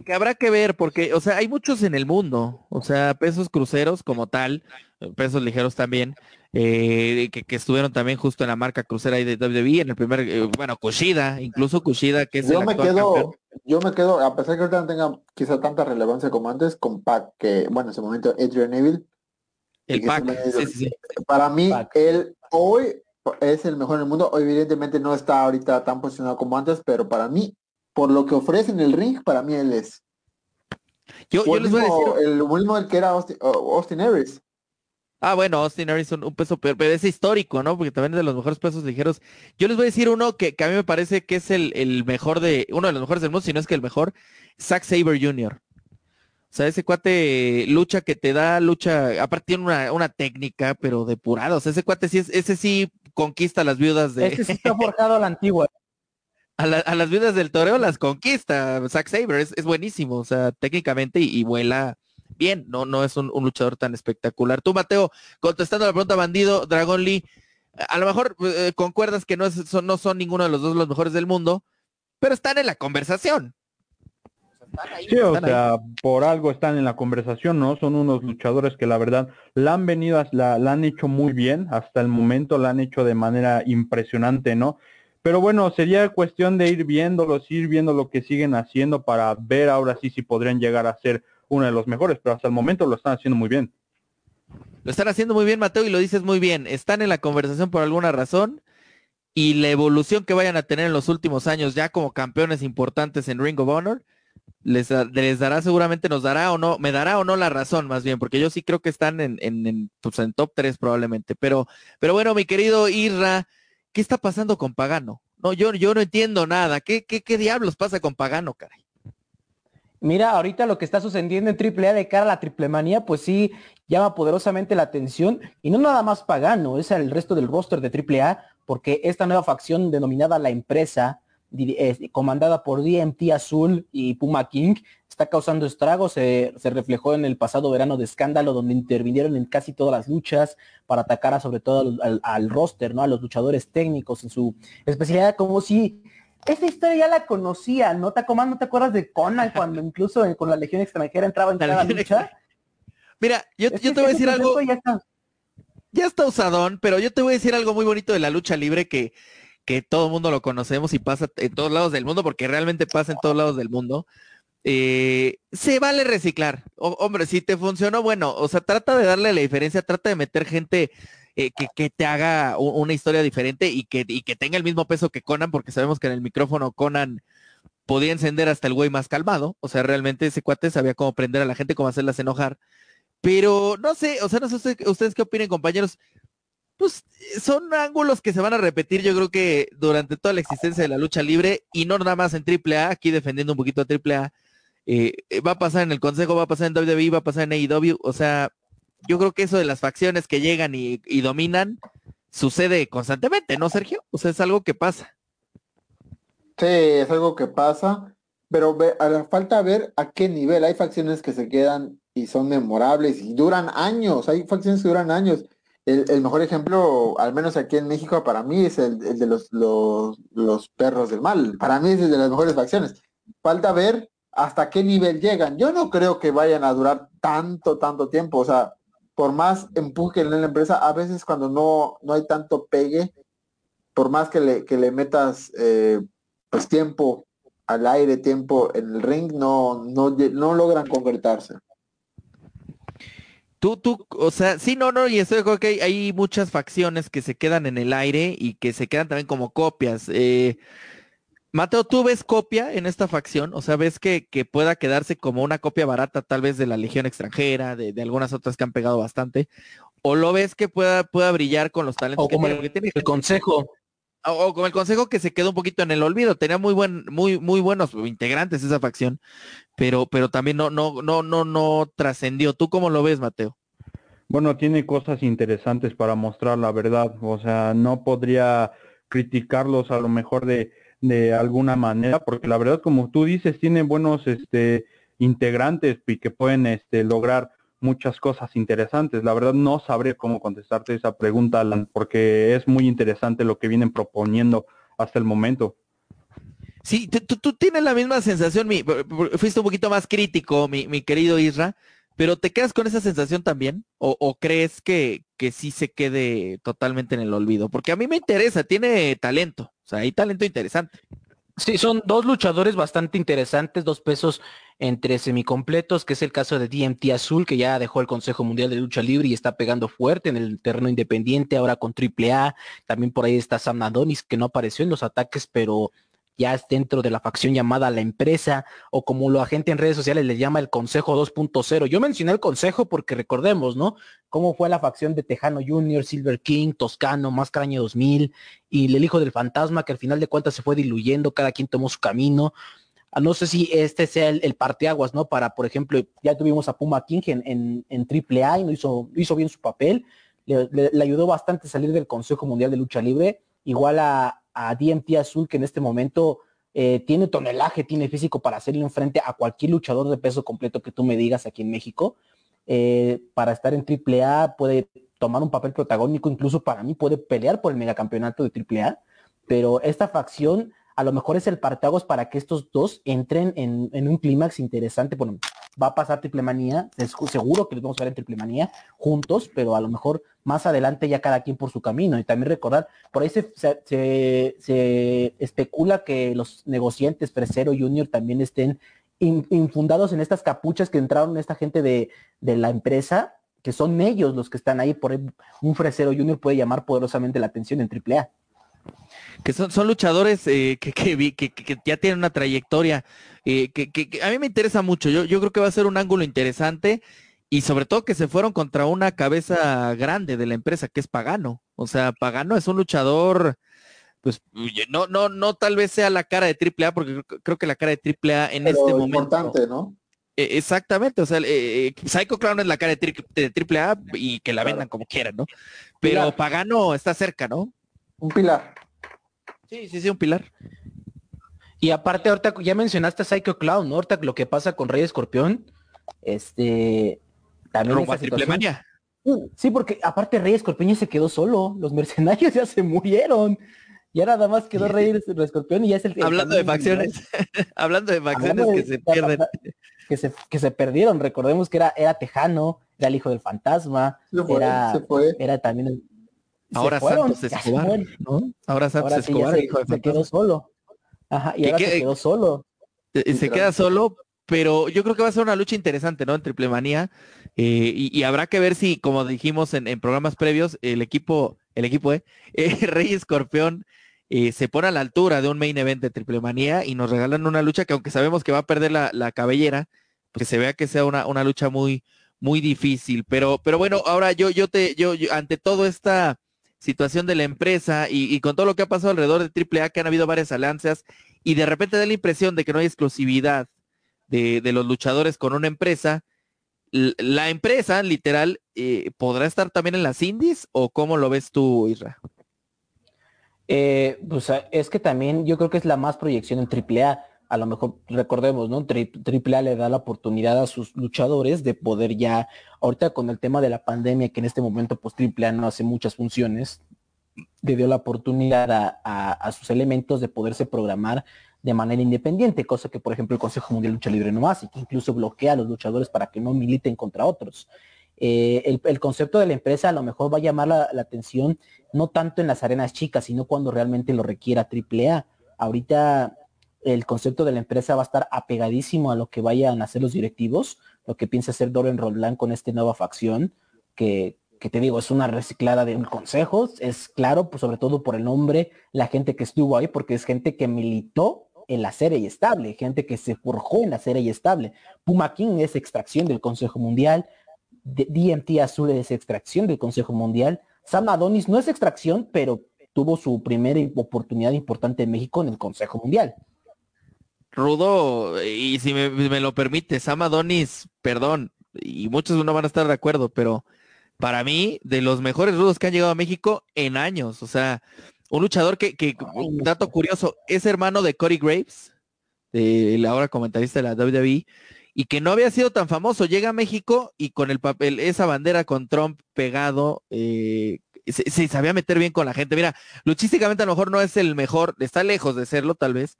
Speaker 2: Que habrá que ver, porque, o sea, hay muchos en el mundo, o sea, pesos cruceros como tal, pesos ligeros también, eh, que, estuvieron también justo en la marca crucera de WWE, en el primer, eh, bueno, Kushida, incluso Kushida, que es
Speaker 6: yo me quedo, Yo me quedo, a pesar que ahorita no tenga quizá tanta relevancia como antes, con Pac, que, bueno, en ese momento Adrian Neville.
Speaker 2: El Pac,
Speaker 6: Para mí, él hoy es el mejor en el mundo, evidentemente no está ahorita tan posicionado como antes, pero para mí, por lo que ofrece en el ring, para mí él es.
Speaker 2: Yo, les voy a decir...
Speaker 6: El mismo el que era Austin, Austin Harris.
Speaker 2: Ah, bueno, Austin Harrison, un peso peor, pero es histórico, ¿no? Porque también es de los mejores pesos ligeros. Yo les voy a decir uno que, a mí me parece que es el, mejor de, uno de los mejores del mundo, si no es que el mejor, Zack Saber Jr. O sea, ese cuate lucha que te da lucha, aparte tiene una, una técnica, pero depurada. O sea, ese cuate sí es, ese sí conquista a las viudas de.
Speaker 3: Ese sí está forjado a la antigua.
Speaker 2: A, las viudas del toreo las conquista. Zack Saber es, buenísimo, o sea, técnicamente y vuela bien, no, no es un, luchador tan espectacular. Tú, Mateo, contestando la pregunta bandido, Dragon Lee, a lo mejor eh, concuerdas que no, son, no son ninguno de los dos los mejores del mundo, pero están en la conversación.
Speaker 4: sí, o sea, por algo están en la conversación, ¿no? Son unos luchadores que la verdad la han venido, la, la han hecho muy bien, hasta el momento la han hecho de manera impresionante, ¿no? Pero bueno, sería cuestión de ir viéndolos, ir viendo lo que siguen haciendo para ver ahora sí si podrían llegar a ser uno de los mejores, pero hasta el momento lo están haciendo muy bien.
Speaker 2: Lo están haciendo muy bien, Mateo, y lo dices muy bien. Están en la conversación por alguna razón y la evolución que vayan a tener en los últimos años ya como campeones importantes en Ring of Honor, les, dará seguramente, nos dará o no, me dará o no la razón más bien, porque yo sí creo que están en, pues top 3 probablemente. Pero, pero bueno, mi querido Irra, ¿qué está pasando con Pagano? No, yo, yo no entiendo nada. ¿Qué, qué, qué diablos pasa con Pagano, caray?
Speaker 3: Mira, ahorita lo que está sucediendo en AAA de cara a la triple manía, pues sí llama poderosamente la atención. Y no nada más Pagano, es el resto del roster de AAA, porque esta nueva facción denominada La Empresa, comandada por DMT Azul y Puma King, está causando estragos. Se, reflejó en el pasado verano de escándalo, donde intervinieron en casi todas las luchas para atacar a sobre todo al, al roster, ¿no? A los luchadores técnicos en su especialidad, como si esa historia ya la conocía, ¿no? Tacomán, ¿no te acuerdas de Conan cuando incluso con la Legión extranjera entraba en cada lucha?
Speaker 2: Mira, yo, te voy a decir algo. Ya está. usadón, pero yo te voy a decir algo muy bonito de la lucha libre que, que todo el mundo lo conocemos y pasa en todos lados del mundo, porque realmente pasa en todos lados del mundo. Eh, se vale reciclar. hombre, si te funcionó, bueno, o sea, trata de darle la diferencia, trata de meter gente eh, que, te haga una historia diferente y que, tenga el mismo peso que Conan, porque sabemos que en el micrófono Conan podía encender hasta el güey más calmado. O sea, realmente ese cuate sabía cómo prender a la gente, cómo hacerlas enojar. Pero no sé, o sea, no sé ustedes, qué opinen, compañeros. Pues son ángulos que se van a repetir, yo creo que durante toda la existencia de la lucha libre y no nada más en AAA, aquí defendiendo un poquito a AAA. Eh, va a pasar en el Consejo, va a pasar en WWE, va a pasar en AEW. O sea, yo creo que eso de las facciones que llegan y, dominan sucede constantemente, ¿no, Sergio? O sea, es algo que pasa.
Speaker 6: Sí, es algo que pasa, pero falta ver a qué nivel. Hay facciones que se quedan y son memorables y duran años. Hay facciones que duran años. El, mejor ejemplo, al menos aquí en México, para mí es el, de los, perros del mal. Para mí es de las mejores facciones. Falta ver hasta qué nivel llegan. Yo no creo que vayan a durar tanto, tanto tiempo. O sea, por más empuje en la empresa, a veces cuando no, no hay tanto pegue, por más que le, que le metas eh, pues tiempo al aire, tiempo en el ring, no, no, no logran concretarse.
Speaker 2: Tú, tú, o sea, sí, no, no, y estoy de que hay, muchas facciones que se quedan en el aire y que se quedan también como copias. Eh, Mateo, ¿tú ves copia en esta facción? O sea, ¿ves que, que, pueda quedarse como una copia barata tal vez de la Legión extranjera, de, algunas otras que han pegado bastante? ¿O lo ves que pueda, pueda brillar con los talentos
Speaker 3: como que tiene? El, el consejo
Speaker 2: o con el consejo que se quedó un poquito en el olvido. Tenía muy buen, muy, muy buenos integrantes esa facción, pero, pero también no, no, no, no, no trascendió. ¿Tú cómo lo ves, Mateo?
Speaker 4: Bueno, tiene cosas interesantes para mostrar la verdad. O sea, no podría criticarlos a lo mejor de, de alguna manera, porque la verdad, como tú dices, tiene buenos este integrantes y que pueden este lograr muchas cosas interesantes. La verdad no sabré cómo contestarte esa pregunta, Alan, porque es muy interesante lo que vienen proponiendo hasta el momento.
Speaker 2: Sí, tú, tienes la misma sensación, mi, fuiste un poquito más crítico, mi, mi, querido Isra, pero ¿te quedas con esa sensación también? ¿O, crees que, que sí se quede totalmente en el olvido? Porque a mí me interesa, tiene talento, o sea, hay talento interesante.
Speaker 3: Sí, son dos luchadores bastante interesantes, dos pesos entre semicompletos, que es el caso de DMT Azul, que ya dejó el Consejo Mundial de Lucha Libre y está pegando fuerte en el terreno independiente, ahora con AAA. También por ahí está Sam Adonis, que no apareció en los ataques, pero ya es dentro de la facción llamada la empresa o como lo gente en redes sociales le llama el Consejo 2.0. Yo mencioné el Consejo porque recordemos, ¿no? Cómo fue la facción de Tejano Junior, Silver King, Toscano, Máscara Año 2000 y el Hijo del Fantasma que al final de cuentas se fue diluyendo, cada quien tomó su camino. Ah, no sé si este sea el, parteaguas, ¿no? Para, por ejemplo, ya tuvimos a Puma King en, en, AAA y no hizo, hizo bien su papel. le ayudó bastante a salir del Consejo Mundial de Lucha Libre. Igual a, a DMT Azul, que en este momento eh, tiene tonelaje, tiene físico para hacerle frente a cualquier luchador de peso completo que tú me digas aquí en México. Eh, para estar en AAA puede tomar un papel protagónico, incluso para mí puede pelear por el megacampeonato de AAA, pero esta facción a lo mejor es el partagos para que estos dos entren en, un clímax interesante. Bueno, va a pasar Triple Manía, seguro que los vamos a ver en Triple Manía juntos, pero a lo mejor más adelante ya cada quien por su camino. Y también recordar, por ahí se, especula que los negociantes Fresero Junior también estén infundados en estas capuchas que entraron esta gente de, de la empresa, que son ellos los que están ahí, por un Fresero Junior puede llamar poderosamente la atención en AAA
Speaker 2: que son, son luchadores eh, que, que, que, que, ya tienen una trayectoria, eh, que, a mí me interesa mucho. Yo, yo creo que va a ser un ángulo interesante y sobre todo que se fueron contra una cabeza grande de la empresa, que es Pagano. O sea, Pagano es un luchador, pues no, no, no tal vez sea la cara de AAA, porque creo, que la cara de AAA en este momento.
Speaker 6: ¿no?
Speaker 2: E, exactamente, o sea, eh, Psycho Clown es la cara de, de AAA y que la vendan como quieran, ¿no? Pero Pagano está cerca, ¿no?
Speaker 6: Un pilar.
Speaker 2: Sí, sí, sí, un pilar.
Speaker 3: Y aparte, ahorita ya mencionaste a Psycho Clown, ¿no? Ahorita lo que pasa con Rey Escorpión, este,
Speaker 2: también triple mania.
Speaker 3: Sí, porque aparte Rey Escorpión ya se quedó solo, los mercenarios ya se murieron. Ya nada más quedó Rey Escorpión y ya es el...
Speaker 2: Hablando de facciones, hablando de facciones que se pierden.
Speaker 3: Que se, que se perdieron, recordemos que era, era Tejano, era el hijo del fantasma, era, era también el,
Speaker 2: Ahora
Speaker 3: fueron,
Speaker 2: Santos
Speaker 3: se
Speaker 2: Escobar,
Speaker 3: fueron.
Speaker 2: ¿no? Ahora Santos
Speaker 3: Ahora sí ya
Speaker 2: Escobar,
Speaker 3: se,
Speaker 2: hijo de
Speaker 3: se quedó solo. Ajá, y
Speaker 2: ¿Y
Speaker 3: ahora se quedó solo.
Speaker 2: Eh, Se
Speaker 3: Literal.
Speaker 2: queda solo, pero yo creo que va a ser una lucha interesante, ¿no? En Triple Manía. Eh, y, y habrá que ver si, como dijimos en, en programas previos, el equipo, el equipo, ¿eh? eh, Rey Escorpión eh, se pone a la altura de un main event de Triple Manía y nos regalan una lucha que aunque sabemos que va a perder la, la cabellera, pues que se vea que sea una, una lucha muy, muy difícil. Pero, pero bueno, ahora yo, yo te, yo, yo- ante toda esta situación de la empresa y, con todo lo que ha pasado alrededor de Triple A, que han habido varias alianzas, y de repente da la impresión de que no hay exclusividad de, de los luchadores con una empresa, la empresa, literal, eh, ¿podrá estar también en las indies o cómo lo ves tú, Isra?
Speaker 3: Eh, pues a- es que también yo creo que es la más proyección en AAA. A lo mejor recordemos, ¿no? Tri- AAA le da la oportunidad a sus luchadores de poder ya, ahorita con el tema de la pandemia, que en este momento pues AAA no hace muchas funciones, le dio la oportunidad a, a- a sus elementos de poderse programar de manera independiente, cosa que por ejemplo el Consejo Mundial de Lucha Libre no hace, que incluso bloquea a los luchadores para que no militen contra otros. Eh, el, el concepto de la empresa a lo mejor va a llamar la, la atención no tanto en las arenas chicas, sino cuando realmente lo requiera AAA. Ahorita el concepto de la empresa va a estar apegadísimo a lo que vayan a hacer los directivos, lo que piensa hacer Doren Roldán con esta nueva facción, que, que te digo, es una reciclada de un consejo, es claro, pues sobre todo por el nombre, la gente que estuvo ahí, porque es gente que militó en la serie y estable, gente que se forjó en la serie y estable. Puma King es extracción del Consejo Mundial, DMT Azul es extracción del Consejo Mundial, Sam Adonis no es extracción, pero tuvo su primera oportunidad importante en México en el Consejo Mundial.
Speaker 2: Rudo, y si me, me lo permite, Sam Adonis, perdón, y muchos no van a estar de acuerdo, pero para mí, de los mejores rudos que han llegado a México en años, o sea, un luchador que, que un dato curioso, es hermano de Cody Graves, de la ahora comentarista de la WWE, y que no había sido tan famoso, llega a México y con el papel, esa bandera con Trump pegado, eh, se, se sabía meter bien con la gente. Mira, luchísticamente a lo mejor no es el mejor, está lejos de serlo tal vez,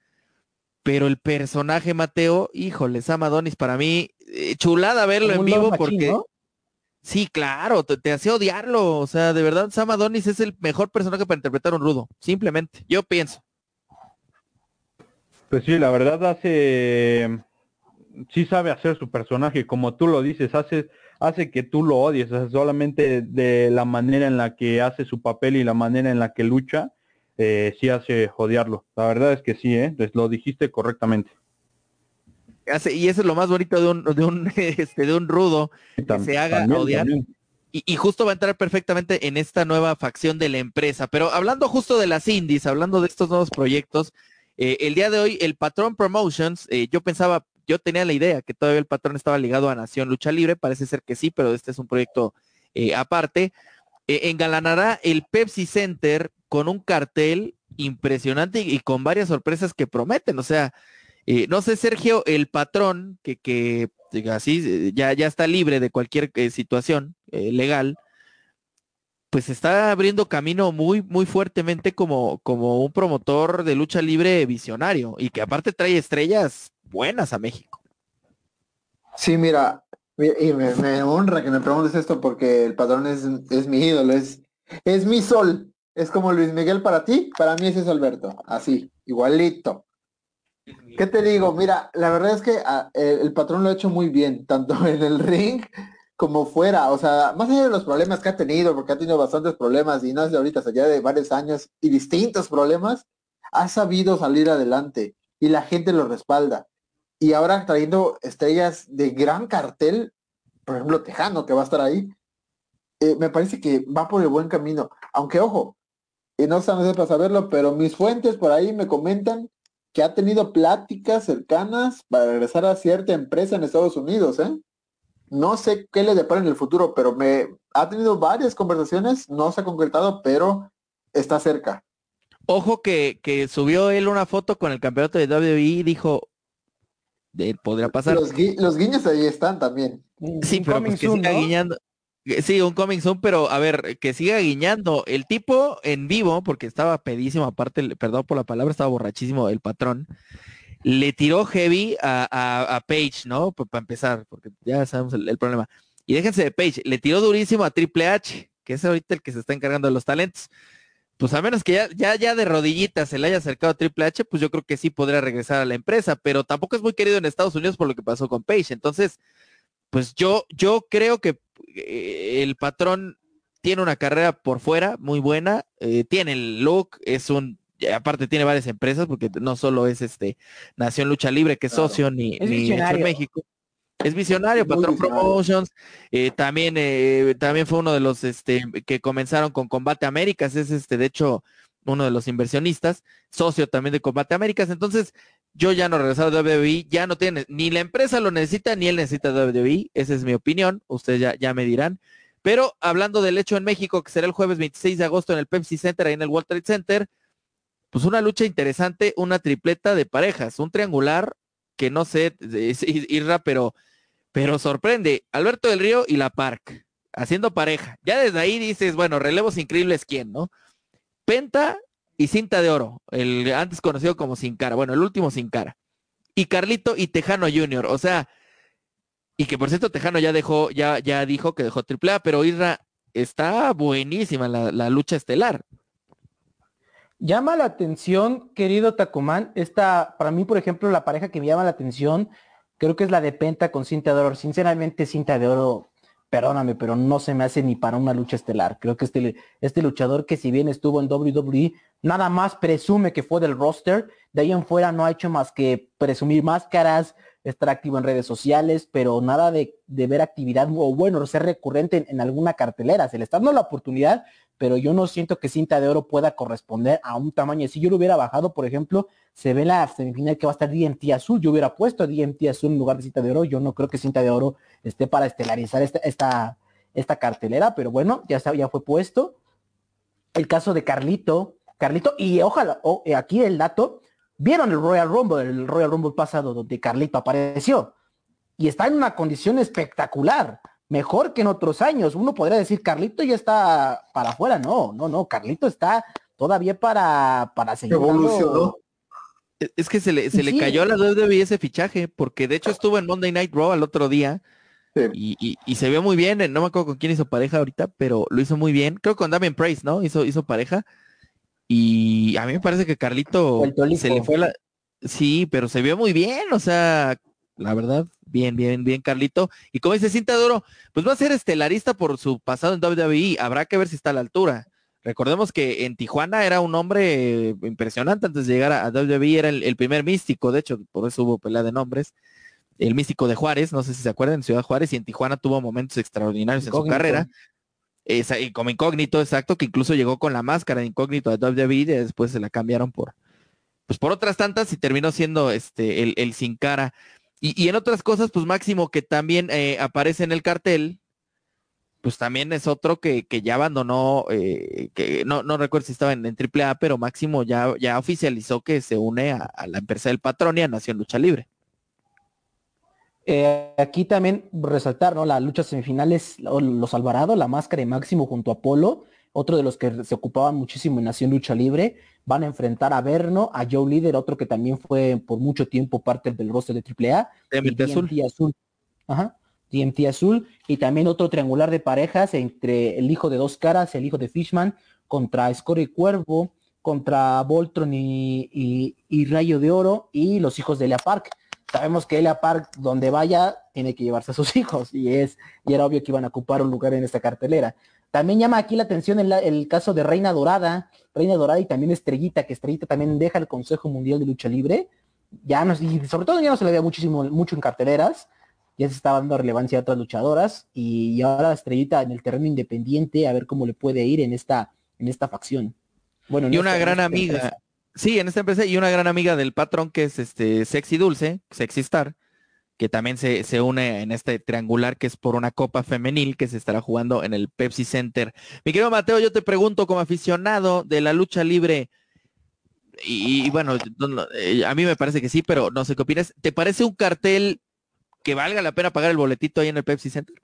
Speaker 2: pero el personaje Mateo, híjole, Sam Adonis para mí, eh, chulada verlo
Speaker 3: Como
Speaker 2: en vivo porque
Speaker 3: ¿no?
Speaker 2: sí, claro, te, te hacía odiarlo, o sea, de verdad Sam Adonis es el mejor personaje para interpretar un rudo, simplemente, yo pienso.
Speaker 4: Pues sí, la verdad hace, sí sabe hacer su personaje, como tú lo dices, hace, hace que tú lo odies, o sea, solamente de la manera en la que hace su papel y la manera en la que lucha, eh, sí hace odiarlo. La verdad es que sí, ¿eh? Pues lo dijiste correctamente.
Speaker 2: Y eso es lo más bonito de un, de un, este, de un rudo, que se haga
Speaker 4: también,
Speaker 2: odiar.
Speaker 4: también.
Speaker 2: Y, y justo va a entrar perfectamente en esta nueva facción de la empresa. Pero hablando justo de las indies, hablando de estos nuevos proyectos, eh, el día de hoy el Patrón Promotions, eh, yo pensaba, yo tenía la idea que todavía el patrón estaba ligado a Nación Lucha Libre, parece ser que sí, pero este es un proyecto eh, aparte. Eh, engalanará el Pepsi Center con un cartel impresionante y, con varias sorpresas que prometen. O sea, eh, no sé, Sergio, el patrón que, que así eh, ya, ya está libre de cualquier eh, situación legal, pues está abriendo camino muy, muy fuertemente como, como un promotor de lucha libre visionario y que aparte trae estrellas buenas a México.
Speaker 6: Sí, mira, mi- y me, me honra que me preguntes esto porque el patrón es, es mi ídolo, es, es mi sol. Es como Luis Miguel para ti, para mí ese es Alberto. Así, igualito. ¿Qué te digo? Mira, la verdad es que ah, el, patrón lo ha hecho muy bien, tanto en el ring como fuera. O sea, más allá de los problemas que ha tenido, porque ha tenido bastantes problemas y no es de ahorita, ya de varios años y distintos problemas, ha sabido salir adelante y la gente lo respalda. Y ahora trayendo estrellas de gran cartel, por ejemplo, Tejano, que va a estar ahí, eh, me parece que va por el buen camino. Aunque, ojo, y no sé para saberlo, pero mis fuentes por ahí me comentan que ha tenido pláticas cercanas para regresar a cierta empresa en Estados Unidos, ¿eh? No sé qué le depara en el futuro, pero me ha tenido varias conversaciones, no se ha concretado, pero está cerca.
Speaker 2: Ojo que, que subió él una foto con el campeonato de WWE y dijo, de, podría pasar.
Speaker 6: Los, gui- los guiños ahí están también.
Speaker 2: Sí, pero pues que
Speaker 3: soon,
Speaker 2: siga
Speaker 3: ¿no?
Speaker 2: guiñando. Que- Sí, un coming soon, pero a ver, que siga guiñando. El tipo en vivo, porque estaba pedísimo, aparte, perdón por la palabra, estaba borrachísimo el patrón, le tiró heavy a, a, Page, ¿no? Para empezar, porque ya sabemos el, problema. Y déjense de Page, le tiró durísimo a Triple H, que es ahorita el que se está encargando de los talentos. Pues a menos que ya, ya, ya de rodillitas se le haya acercado a Triple H, pues yo creo que sí podría regresar a la empresa, pero tampoco es muy querido en Estados Unidos por lo que pasó con Page. Entonces, pues yo, yo creo que eh, el patrón tiene una carrera por fuera muy buena, eh, tiene el look, es un, aparte tiene varias empresas, porque no solo es este Nación Lucha Libre, que es socio, ni, ni en México. Es visionario, Patrón Promotions, eh, también, eh, también fue uno de los este, que comenzaron con Combate Américas, es este, de hecho, uno de los inversionistas, socio también de Combate Américas, entonces yo ya no regresado a WWE, ya no tiene, ni la empresa lo necesita, ni él necesita WWE, esa es mi opinión, ustedes ya, ya me dirán. Pero hablando del hecho en México, que será el jueves 26 de agosto en el Pepsi Center, ahí en el World Trade Center, pues una lucha interesante, una tripleta de parejas, un triangular que no sé, es Irra, pero, pero sorprende. Alberto del Río y La Park, haciendo pareja. Ya desde ahí dices, bueno, relevos increíbles, ¿quién, no? Penta y Cinta de Oro, el antes conocido como Sin Cara, bueno, el último Sin Cara. Y Carlito y Tejano Junior, o sea, y que por cierto, Tejano ya dejó, ya, ya dijo que dejó AAA, pero Isra está buenísima la, la lucha estelar.
Speaker 3: Llama la atención, querido Tacumán, esta, para mí, por ejemplo, la pareja que me llama la atención, creo que es la de Penta con Cinta de Oro. Sinceramente, Cinta de Oro, perdóname, pero no se me hace ni para una lucha estelar. Creo que este, este luchador que si bien estuvo en WWE, nada más presume que fue del roster, de ahí en fuera no ha hecho más que presumir máscaras, estar activo en redes sociales, pero nada de, ver actividad o bueno, ser recurrente en, alguna cartelera. Se le está dando la oportunidad, pero yo no siento que cinta de oro pueda corresponder a un tamaño. Si yo lo hubiera bajado, por ejemplo, se ve la semifinal que va a estar DMT azul. Yo hubiera puesto DMT azul en lugar de cinta de oro. Yo no creo que cinta de oro esté para estelarizar esta, esta, esta cartelera, pero bueno, ya, ya fue puesto. El caso de Carlito, Carlito, y ojalá, eh, aquí el dato, Vieron el Royal Rumble, el Royal Rumble pasado donde Carlito apareció y está en una condición espectacular, mejor que en otros años. Uno podría decir Carlito ya está para afuera, no, no, no, Carlito está todavía para para seguir
Speaker 6: evolucionó.
Speaker 2: E, es que se le, se le cayó a la WWE ese fichaje, porque de hecho estuvo en Monday Night Raw al otro día y, y, se vio muy bien, no me acuerdo con quién hizo pareja ahorita, pero lo hizo muy bien. Creo que con Damien Price, ¿no? Hizo, hizo pareja. Y a mí me parece que Carlito se le fue la... Sí, pero se vio muy bien, o sea, la verdad, bien, bien, bien, Carlito. Y como dice Cinta Duro, pues va a ser estelarista por su pasado en WWE. Habrá que ver si está a la altura. Recordemos que en Tijuana era un hombre impresionante antes de llegar a, WWE, era el, primer místico, de hecho, por eso hubo pelea de nombres. El místico de Juárez, no sé si se acuerdan, en Ciudad Juárez, y en Tijuana tuvo momentos extraordinarios en su carrera y como incógnito, exacto, que incluso llegó con la máscara de incógnito de WWE y después se la cambiaron por, pues por otras tantas y terminó siendo este el, sin cara. Y, en otras cosas, pues Máximo que también eh, aparece en el cartel, pues también es otro que, que ya abandonó, eh, que no, no recuerdo si estaba en, en, AAA, pero Máximo ya, ya oficializó que se une a, la empresa del patrón y a Nación Lucha Libre.
Speaker 3: Eh, aquí también resaltar, ¿no? Las luchas semifinales, los Alvarado, la máscara de Máximo junto a Polo, otro de los que se ocupaban muchísimo en Nación Lucha Libre, van a enfrentar a Verno, a Joe Líder, otro que también fue por mucho tiempo parte del roster de AAA.
Speaker 2: DMT Azul.
Speaker 3: Azul. Ajá. DMT Azul. Y también otro triangular de parejas entre el hijo de dos caras, el hijo de Fishman, contra Scory Cuervo, contra Voltron y, y, Rayo de Oro, y los hijos de Lea Park sabemos que Elia Park, donde vaya, tiene que llevarse a sus hijos y es y era obvio que iban a ocupar un lugar en esta cartelera. También llama aquí la atención el, el caso de Reina Dorada, Reina Dorada y también Estrellita, que Estrellita también deja el Consejo Mundial de Lucha Libre. Ya no, y sobre todo ya no se le veía muchísimo, mucho en carteleras, ya se estaba dando relevancia a otras luchadoras y, ahora Estrellita en el terreno independiente a ver cómo le puede ir en esta, en esta facción.
Speaker 2: Bueno, y una gran amiga, Sí, en esta empresa y una gran amiga del patrón que es este Sexy Dulce, Sexy Star, que también se, se, une en este triangular que es por una copa femenil que se estará jugando en el Pepsi Center. Mi querido Mateo, yo te pregunto como aficionado de la lucha libre, y, bueno, eh, a mí me parece que sí, pero no sé qué opinas. ¿Te parece un cartel que valga la pena pagar el boletito ahí en el Pepsi Center?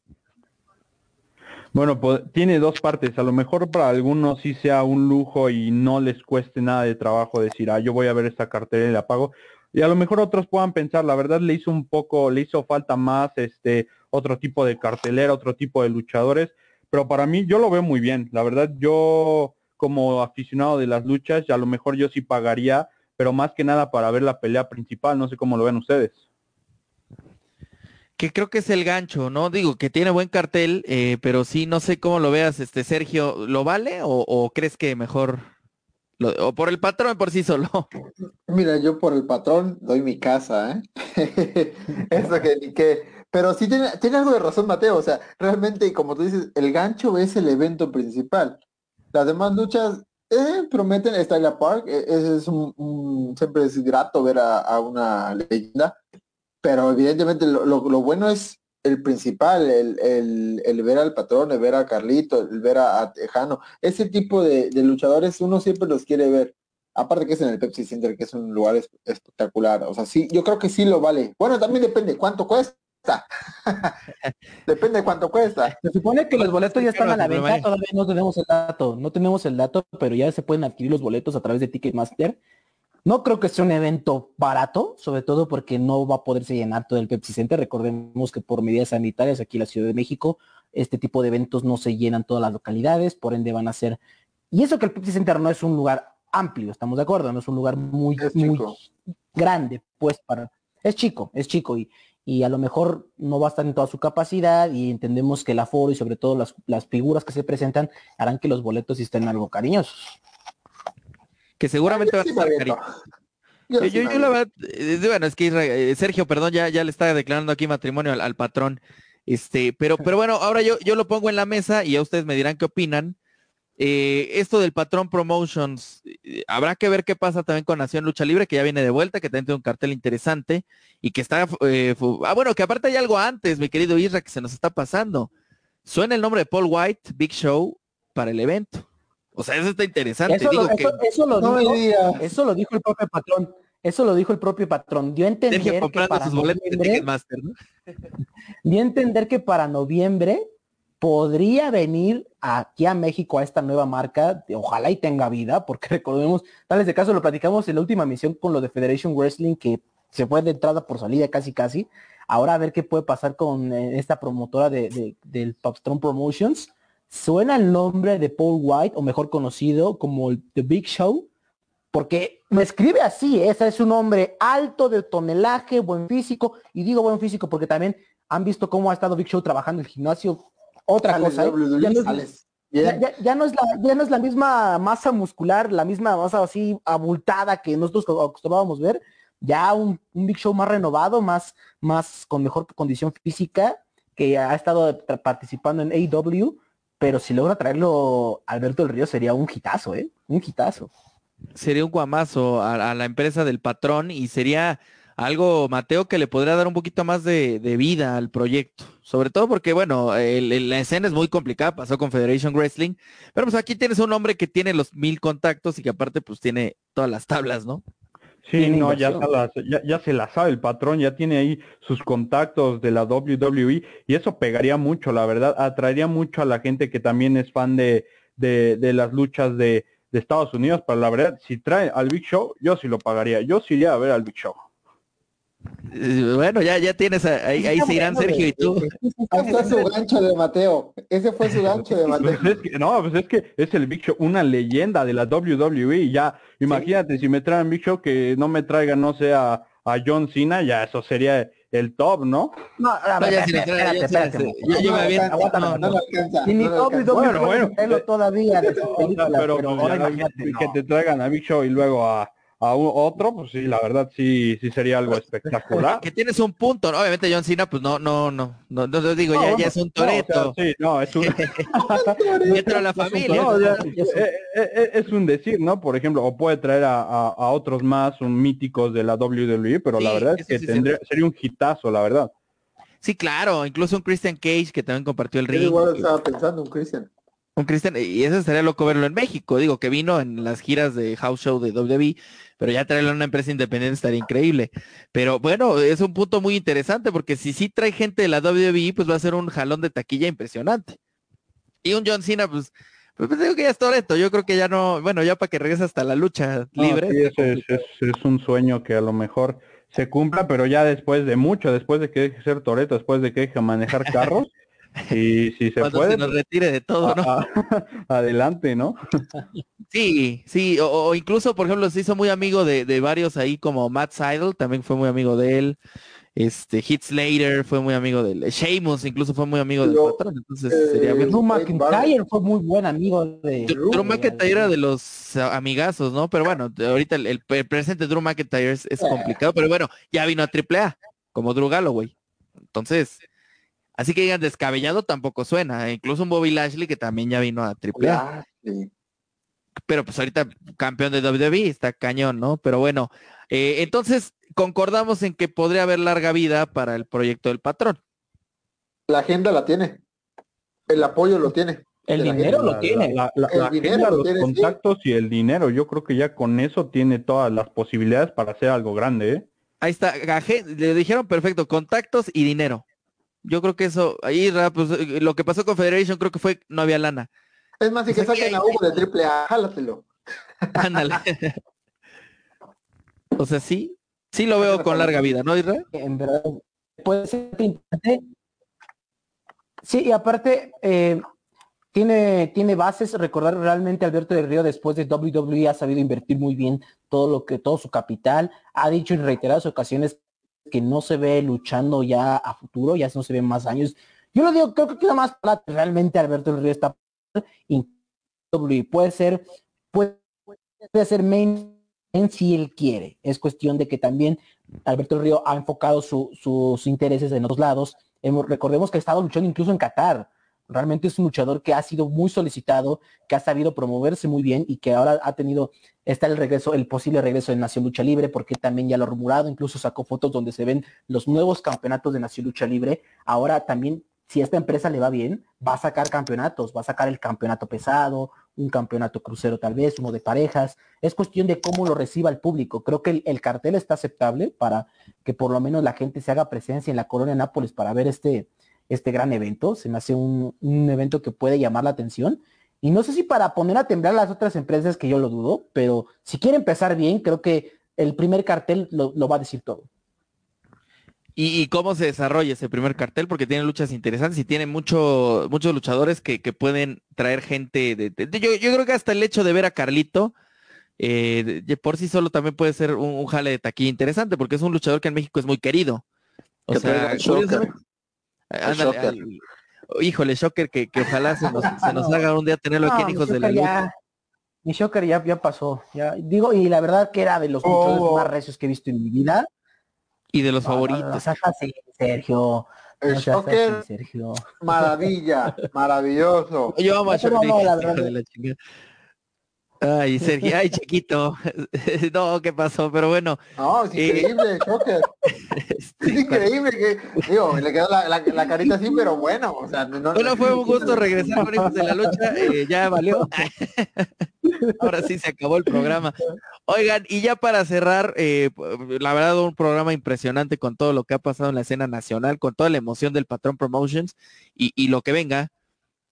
Speaker 4: Bueno, pues tiene dos partes. A lo mejor para algunos sí sea un lujo y no les cueste nada de trabajo decir, ah, yo voy a ver esta cartera y la pago. Y a lo mejor otros puedan pensar, la verdad le hizo un poco, le hizo falta más este otro tipo de cartelera, otro tipo de luchadores. pero para mí yo lo veo muy bien. La verdad, yo como aficionado de las luchas, a lo mejor yo sí pagaría, pero más que nada para ver la pelea principal, no sé cómo lo ven ustedes.
Speaker 2: Que creo que es el gancho, ¿no? Digo, que tiene buen cartel, eh, pero sí, no sé cómo lo veas, este Sergio, ¿lo vale o, o crees que mejor, o por el patrón por sí solo?
Speaker 6: Mira, yo por el patrón doy mi casa, ¿eh? Eso que, que, pero sí tiene, tiene algo de razón Mateo, o sea, realmente, como tú dices, el gancho es el evento principal. Las demás luchas eh, prometen Styla Park, eh, ese es un, un, siempre es grato ver a, a una leyenda, pero evidentemente lo, lo, lo, bueno es el principal, el, el, el, ver al patrón, el ver a Carlito, el ver a, a Tejano, ese tipo de, de, luchadores uno siempre los quiere ver. Aparte que es en el Pepsi Center, que es un lugar es, espectacular. O sea, sí, yo creo que sí lo vale. Bueno, también depende cuánto cuesta. Depende de cuánto cuesta.
Speaker 3: Se supone que los boletos ya están a la venta, todavía no tenemos el dato, no tenemos el dato, pero ya se pueden adquirir los boletos a través de Ticketmaster. No creo que sea un evento barato, sobre todo porque no va a poderse llenar todo el Pepsi Center. Recordemos que por medidas sanitarias aquí en la Ciudad de México, este tipo de eventos no se llenan todas las localidades, por ende van a ser... Y eso que el Pepsi Center no es un lugar amplio, estamos de acuerdo, no es un lugar muy, muy grande, pues para... Es chico, es chico y, y a lo mejor no va a estar en toda su capacidad y entendemos que el aforo y sobre todo las, las figuras que se presentan harán que los boletos estén algo cariñosos.
Speaker 2: Que seguramente va a estar. Yo, yo, yo, la verdad, eh, bueno, es que Sergio, perdón, ya, ya le está declarando aquí matrimonio al, al patrón. Este, pero, pero bueno, ahora yo, yo lo pongo en la mesa y a ustedes me dirán qué opinan. Eh, esto del patrón promotions, eh, habrá que ver qué pasa también con Nación Lucha Libre, que ya viene de vuelta, que también tiene un cartel interesante y que está, eh, ah, bueno, que aparte hay algo antes, mi querido Isra, que se nos está pasando. Suena el nombre de Paul White, Big Show, para el evento. O sea, eso está interesante.
Speaker 3: Eso,
Speaker 2: Digo
Speaker 3: lo,
Speaker 2: que...
Speaker 3: eso, eso lo no dijo, eso lo dijo el propio patrón. Eso lo dijo el propio patrón. Dio a entender que para
Speaker 2: sus noviembre, Master, ¿no?
Speaker 3: dio a entender que para noviembre podría venir aquí a México a esta nueva marca, ojalá y tenga vida, porque recordemos, tal vez de caso lo platicamos en la última misión con lo de Federation Wrestling, que se fue de entrada por salida casi casi. Ahora a ver qué puede pasar con eh, esta promotora de, de, del Popstrom Promotions. Suena el nombre de Paul White, o mejor conocido como el The Big Show, porque me escribe así, ese es un hombre alto de tonelaje, buen físico, y digo buen físico porque también han visto cómo ha estado Big Show trabajando en el gimnasio otra Alex, cosa. ¿eh? Ya, no es, ya, ya, ya, no es la, ya no es la misma masa muscular, la misma masa así abultada que nosotros acostumbrábamos ver. Ya un, un, Big Show más renovado, más, más con mejor condición física, que ha estado participando en AEW, pero si logra traerlo Alberto del Río sería un hitazo, ¿eh? Un hitazo.
Speaker 2: Sería un guamazo a, la empresa del patrón y sería algo, Mateo, que le podría dar un poquito más de, vida al proyecto. Sobre todo porque, bueno, la escena es muy complicada, pasó con Federation Wrestling, pero pues aquí tienes un hombre que tiene los mil contactos y que aparte pues tiene todas las tablas, ¿no?
Speaker 4: Sí, no, ya se, las, ya, ya se la sabe el patrón, ya tiene ahí sus contactos de la WWE y eso pegaría mucho, la verdad, atraería mucho a la gente que también es fan de, de, de las luchas de, de Estados Unidos, pero la verdad, si trae al Big Show, yo sí lo pagaría, yo sí iría a ver al Big Show.
Speaker 2: Bueno, ya, ya tienes, ahí, ahí se irán Sergio y tú.
Speaker 6: Hasta su gancho de Mateo. Ese fue su gancho de Mateo.
Speaker 4: Pues es que, no, pues es que es el Big Show, una leyenda de la WWE. Ya, imagínate, ¿Sí? si me traen Big Show que no me traigan, no sé, a, a John Cena, ya eso sería el top, ¿no?
Speaker 3: No, a ver, espérate, espérate, Yo me había... No, no alcanza. Ni WWE bueno, bueno, todavía.
Speaker 4: Pero, que te traigan a Big Show y luego a a un, otro, pues sí, la verdad sí, sí sería algo espectacular.
Speaker 2: Que tienes un punto, ¿no? Obviamente John Cena, pues no, no, no, no, no digo, no, ya, ya es un toreto.
Speaker 4: No, o sea, sí, no, es un...
Speaker 2: Dentro de la familia.
Speaker 4: Ya, es, es, es, un decir, ¿no? Por ejemplo, o puede traer a, a, a otros más, un míticos de la WWE, pero sí, la verdad es que sí, tendría, sí. sería un hitazo, la verdad.
Speaker 2: Sí, claro, incluso un Christian Cage que también compartió el ring.
Speaker 6: igual estaba pensando un Christian.
Speaker 2: Un Christian, y eso estaría loco verlo en México, digo, que vino en las giras de House Show de WWE, pero ya traerlo a una empresa independiente estaría increíble. Pero bueno, es un punto muy interesante porque si sí trae gente de la WWE, pues va a ser un jalón de taquilla impresionante. Y un John Cena, pues, pues digo que ya es Toreto, yo creo que ya no, bueno, ya para que regrese hasta la lucha libre.
Speaker 4: No, sí, es, es, es, es, un sueño que a lo mejor se cumpla, pero ya después de mucho, después de que deje ser Toreto, después de que deje manejar carros, Y si se
Speaker 2: Cuando
Speaker 4: puede,
Speaker 2: se nos retire de todo, ¿no?
Speaker 4: a- a- adelante, ¿no?
Speaker 2: Sí, sí, o, o incluso, por ejemplo, se hizo muy amigo de, de varios ahí, como Matt Seidel, también fue muy amigo de él. Este, Heath Slater fue muy amigo de él. Sheamus incluso fue muy amigo del
Speaker 6: Pero,
Speaker 2: patrón. Entonces
Speaker 6: eh,
Speaker 2: sería bueno.
Speaker 3: Drew McIntyre fue muy buen amigo de
Speaker 2: Drew Drew McIntyre era de los ah, amigazos, ¿no? Pero bueno, de- ahorita el, el pre- presente Drew McIntyre es, es complicado, pero bueno, ya vino a AAA, como Drew Galloway. Entonces, así que digan descabellado tampoco suena. Incluso un Bobby Lashley que también ya vino a AAA.
Speaker 6: Ya, sí.
Speaker 2: pero pues ahorita campeón de WWE está cañón, ¿no? Pero bueno, eh, entonces concordamos en que podría haber larga vida para el proyecto del patrón.
Speaker 6: La agenda la tiene. El apoyo lo tiene.
Speaker 3: El dinero lo tiene.
Speaker 4: La, la-
Speaker 6: El
Speaker 4: la
Speaker 6: dinero
Speaker 4: agenda,
Speaker 6: lo
Speaker 4: los
Speaker 6: tiene, sí.
Speaker 4: contactos y el dinero, yo creo que ya con eso tiene todas las posibilidades para hacer algo grande, ¿eh?
Speaker 2: Ahí está, le dijeron perfecto, contactos y dinero. Yo creo que eso, ahí pues, eh, lo que pasó con Federation creo que fue no había lana.
Speaker 6: Es más, si que saquen a Hugo de triple A, jálatelo.
Speaker 2: Ándale. o sea, sí, sí lo veo con larga vida, ¿no, Isra?
Speaker 3: en verdad puede ser importante. Sí, y aparte eh, tiene, tiene bases, recordar realmente Alberto del Río después de WWE ha sabido invertir muy bien todo lo que, todo su capital, ha dicho en reiteradas ocasiones que no se ve luchando ya a futuro, ya no se ven más años. Yo lo digo, creo que queda más para realmente Alberto del Río está WWE. Puede ser, puede, puede ser main en si él quiere. Es cuestión de que también Alberto del Río ha enfocado su- sus intereses en otros lados. Recordemos que ha estado luchando incluso en Qatar. Realmente es un luchador que ha sido muy solicitado, que ha sabido promoverse muy bien y que ahora ha tenido, está el regreso, el posible regreso de Nación Lucha Libre, porque también ya lo ha rumorado, incluso sacó fotos donde se ven los nuevos campeonatos de Nación Lucha Libre. Ahora también, si a esta empresa le va bien, va a sacar campeonatos, va a sacar el campeonato pesado, un campeonato crucero tal vez, uno de parejas. Es cuestión de cómo lo reciba el público. Creo que el, el cartel está aceptable para que por lo menos la gente se haga presencia en la Corona de Nápoles para ver este, este gran evento. Se me hace un, un evento que puede llamar la atención. Y no sé si para poner a temblar las otras empresas, que yo lo dudo, pero si quiere empezar bien, creo que el primer cartel lo, lo va a decir todo.
Speaker 2: y, y cómo se desarrolla ese primer cartel, porque tiene luchas interesantes y tiene mucho, muchos luchadores que, que pueden traer gente. De, de- de- yo, yo creo que hasta el hecho de ver a Carlito, eh, por sí solo también puede ser un, un jale de taquilla interesante, porque es un luchador que en México es muy querido. O
Speaker 6: Que
Speaker 2: sea,
Speaker 6: traiga el Shocker.
Speaker 2: curiosamente- ándale, al- híjole, Shocker, que, que ojalá se nos, se nos haga un día tenerlo aquí en Hijos de la Luz.
Speaker 3: Mi Shocker ya, ya pasó. Ya, digo, y la verdad que era de los
Speaker 6: Oh.
Speaker 3: más recios que he visto en mi vida.
Speaker 2: Y de los
Speaker 3: No, no, no,
Speaker 2: favoritos.
Speaker 3: no seas así, Sergio.
Speaker 6: El
Speaker 3: No seas
Speaker 6: Shocker,
Speaker 3: así, Sergio.
Speaker 6: maravilla, maravilloso.
Speaker 2: Yo amo a Shocker,
Speaker 3: no, la
Speaker 2: hijo
Speaker 3: verdad.
Speaker 2: de la chingada. Ay, Sergio, ay, chiquito. no, ¿qué pasó? Pero bueno,
Speaker 6: No, es
Speaker 2: Eh,
Speaker 6: increíble, Shocker. Es increíble que, digo, le quedó la, la- la carita así, pero bueno, o sea, no,
Speaker 2: bueno, fue un gusto regresar con Hijos de la Lucha. eh, ya valió. Ahora sí se acabó el programa. Oigan, y ya para cerrar, eh, la verdad, un programa impresionante con todo lo que ha pasado en la escena nacional, con toda la emoción del Patrón Promotions y, y lo que venga,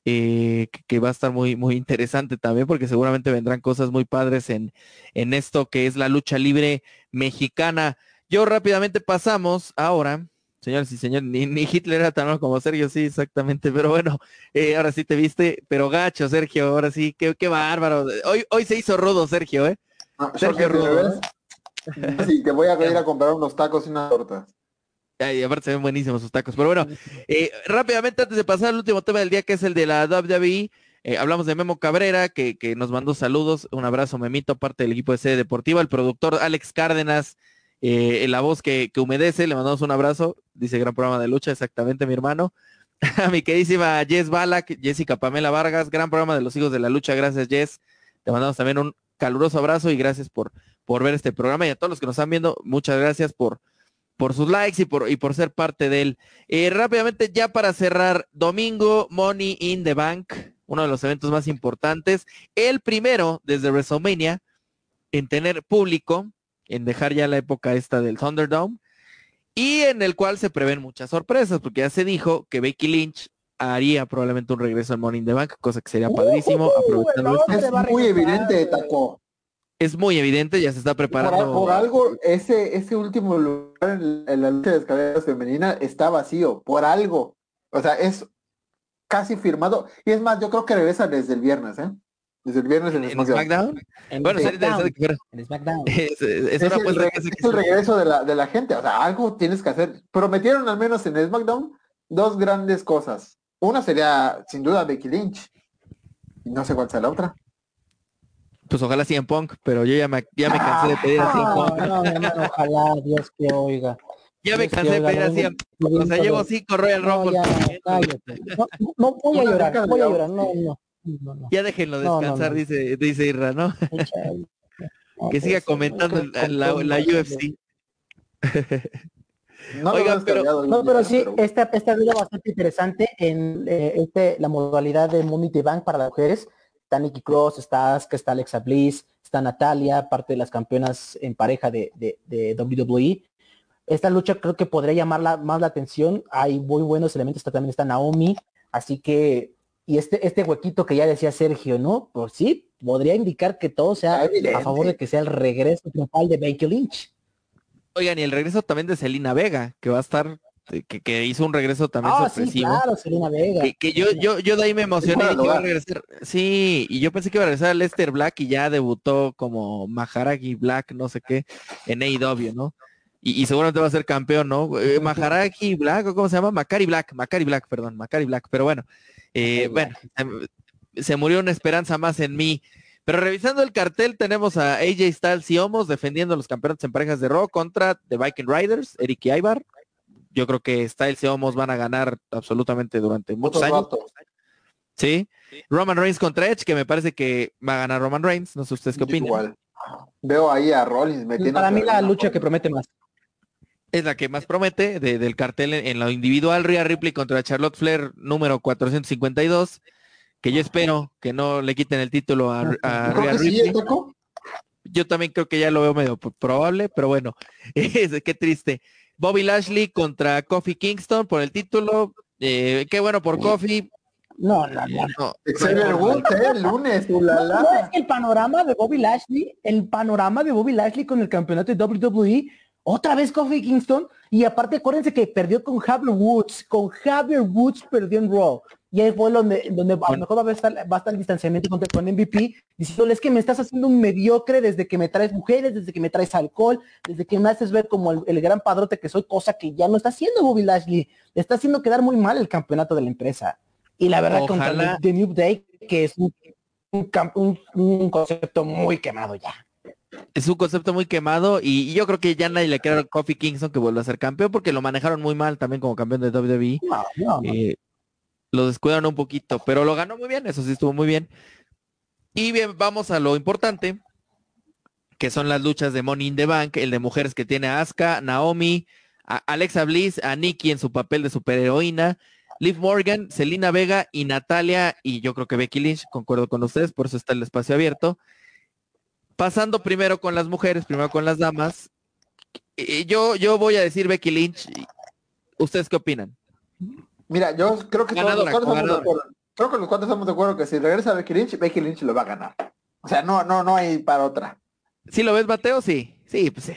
Speaker 2: eh, que, va a estar muy, muy interesante también, porque seguramente vendrán cosas muy padres en, en esto que es la lucha libre mexicana. Yo rápidamente pasamos ahora, señores y señores, ni, ni Hitler era tan malo como Sergio, sí, exactamente, pero bueno, eh, ahora sí te viste, pero gacho, Sergio, ahora sí, qué, qué bárbaro. Hoy, hoy se hizo rudo, Sergio, ¿eh?
Speaker 6: No,
Speaker 2: Sergio Rudo.
Speaker 6: ¿te ves? Sí, te voy a ir a comprar unos tacos y una torta.
Speaker 2: Ay, aparte se ven buenísimos sus tacos. Pero bueno, eh, rápidamente antes de pasar al último tema del día, que es el de la WWE, eh, hablamos de Memo Cabrera, que, que nos mandó saludos. Un abrazo, Memito, parte del equipo de sede deportiva. El productor Alex Cárdenas, eh, la voz que, que humedece, le mandamos un abrazo. Dice gran programa de lucha, exactamente, mi hermano. A mi queridísima Jess Balak, Jessica Pamela Vargas, gran programa de los hijos de la lucha. Gracias, Jess. Te mandamos también un caluroso abrazo y gracias por, por ver este programa. Y a todos los que nos están viendo, muchas gracias por, por sus likes y por, y por ser parte de él. Eh, rápidamente, ya para cerrar, domingo, Money in the Bank, uno de los eventos más importantes, el primero desde WrestleMania en tener público, en dejar ya la época esta del Thunderdome, y en el cual se prevén muchas sorpresas, porque ya se dijo que Becky Lynch haría probablemente un regreso al Money in the Bank, cosa que sería padrísimo, aprovechando
Speaker 3: no,
Speaker 2: esto.
Speaker 3: se
Speaker 6: Es muy evidente. Taco.
Speaker 2: Es muy evidente, ya se está preparando.
Speaker 6: por algo, ese, ese último lugar en, en la lucha de escaleras femenina está vacío. Por algo. O sea, es casi firmado. Y es más, yo creo que regresa desde el viernes, ¿eh? Desde el viernes en,
Speaker 2: ¿En
Speaker 6: SmackDown.
Speaker 2: SmackDown?
Speaker 3: En
Speaker 2: Bueno, sería
Speaker 3: SmackDown,
Speaker 2: interesante que fuera.
Speaker 3: en SmackDown.
Speaker 2: Es, es
Speaker 6: Es,
Speaker 2: una
Speaker 6: el, re-
Speaker 2: que
Speaker 6: es el regreso de la, de la gente. O sea, algo tienes que hacer. Prometieron al menos en SmackDown dos grandes cosas. Una sería, sin duda, Becky Lynch. Y no sé cuál sea la otra.
Speaker 2: Pues ojalá CM Punk, pero yo ya me, ya me cansé de pedir a CM
Speaker 3: No,
Speaker 2: Punk.
Speaker 3: no, mi hermano, ojalá, Dios que oiga.
Speaker 2: Ya me cansé de pedir a
Speaker 3: oiga,
Speaker 2: CM Punk. O sea,
Speaker 3: no,
Speaker 2: llevo
Speaker 3: no,
Speaker 2: cinco Royal
Speaker 3: no,
Speaker 2: Rumble.
Speaker 3: No, no voy a llorar, voy a llorar, no, no. no, no.
Speaker 2: Ya déjenlo
Speaker 3: No, no,
Speaker 2: descansar,
Speaker 3: no.
Speaker 2: dice, dice Irra, ¿no?
Speaker 3: Echa- no,
Speaker 2: Que siga
Speaker 3: pues,
Speaker 2: comentando la, la, UFC.
Speaker 6: No
Speaker 2: Oigan, pero-
Speaker 3: No, pero sí,
Speaker 6: pero-
Speaker 3: esta, esta vida bastante interesante en eh, este, la modalidad de Money the Bank para las mujeres. Está Nikki Cross, está Asuka, está Alexa Bliss, está Natalia, parte de las campeonas en pareja de, de, de WWE. Esta lucha creo que podría llamar la- más la atención. Hay muy buenos elementos, está, también está Naomi. Así que, y este, este huequito que ya decía Sergio, ¿no? Pues sí, podría indicar que todo sea a favor de que sea el regreso triunfal de Becky Lynch.
Speaker 2: Oigan, y el regreso también de Selina Vega, que va a estar, que, que hizo un regreso también
Speaker 3: Ah, sí,
Speaker 2: sorpresivo.
Speaker 3: claro, Selena Vega.
Speaker 2: Que, que yo, yo, yo de ahí me emocioné y iba a
Speaker 6: lograr.
Speaker 2: regresar. Sí, y yo pensé que iba a regresar Lester Black y ya debutó como Maharagi Black, no sé qué, en AEW, ¿no? Y, y seguramente va a ser campeón, ¿no? Eh, Maharagi Black, ¿o cómo se llama? Macari Black, Macari Black, perdón, Macari Black, pero bueno, eh, bueno, se, se murió una esperanza más en mí. Pero revisando el cartel tenemos a AJ Styles y Homos defendiendo los campeonatos en parejas de Raw contra The Viking Riders, Eric y Ibar. Yo creo que Styles y Homos van a ganar absolutamente durante muchos
Speaker 6: Otro
Speaker 2: años.
Speaker 6: rato.
Speaker 2: Sí. Roman Reigns contra Edge, que me parece que va a ganar Roman Reigns. No sé ustedes qué opinan.
Speaker 6: Igual. Veo ahí a Rollins metiendo.
Speaker 3: Para mí la lucha que promete más.
Speaker 2: Es la que más promete de- del cartel en, en lo individual. Rhea Ripley contra Charlotte Flair, número 452. Que yo espero que no le quiten el título a, a Rhea
Speaker 6: sí,
Speaker 2: Ripley.
Speaker 6: ¿eh, Taco?
Speaker 2: Yo también creo que ya lo veo medio probable, pero bueno, es- qué triste. Bobby Lashley contra Kofi Kingston por el título. Eh, qué bueno por Kofi.
Speaker 3: No, no, no.
Speaker 2: No,
Speaker 6: Xavier Woods, ¿eh? El lunes.
Speaker 3: No, es que el panorama de Bobby Lashley, el panorama de Bobby Lashley con el campeonato de WWE, otra vez Kofi Kingston, y aparte acuérdense que perdió con Javier Woods, con Javier Woods perdió en Raw. Y ahí fue donde, donde a lo mejor va a estar, va a estar el distanciamiento con, con MVP, diciéndole es que me estás haciendo un mediocre desde que me traes mujeres, desde que me traes alcohol, desde que me haces ver como el, el gran padrote que soy, cosa que ya no está haciendo Bobby Lashley. Le está haciendo quedar muy mal el campeonato de la empresa. Y la verdad contra
Speaker 2: Ojalá.
Speaker 3: The, The New Day, que es un, un, concepto muy quemado ya.
Speaker 2: es un concepto muy quemado y, y yo creo que ya nadie le quiere a Kofi Kingston que vuelva a ser campeón porque lo manejaron muy mal también como campeón de WWE.
Speaker 3: No, no, no.
Speaker 2: Eh, lo descuidaron un poquito, pero lo ganó muy bien, eso sí estuvo muy bien. Y bien, vamos a lo importante, que son las luchas de Money in the Bank, el de mujeres que tiene a Asuka, Naomi, a Alexa Bliss, a Nikki en su papel de superheroína, Liv Morgan, Selina Vega y Natalia, y yo creo que Becky Lynch, concuerdo con ustedes, por eso está el espacio abierto. Pasando primero con las mujeres, primero con las damas, yo, yo voy a decir Becky Lynch. ¿Ustedes qué opinan?
Speaker 6: Mira, yo creo que todos los cuatro estamos de acuerdo. Creo que los cuatro estamos de acuerdo que si regresa Becky Lynch, Becky Lynch lo va a ganar. O sea, no, no, no hay para otra.
Speaker 2: ¿Sí lo ves, Mateo? Sí. Sí, pues sí.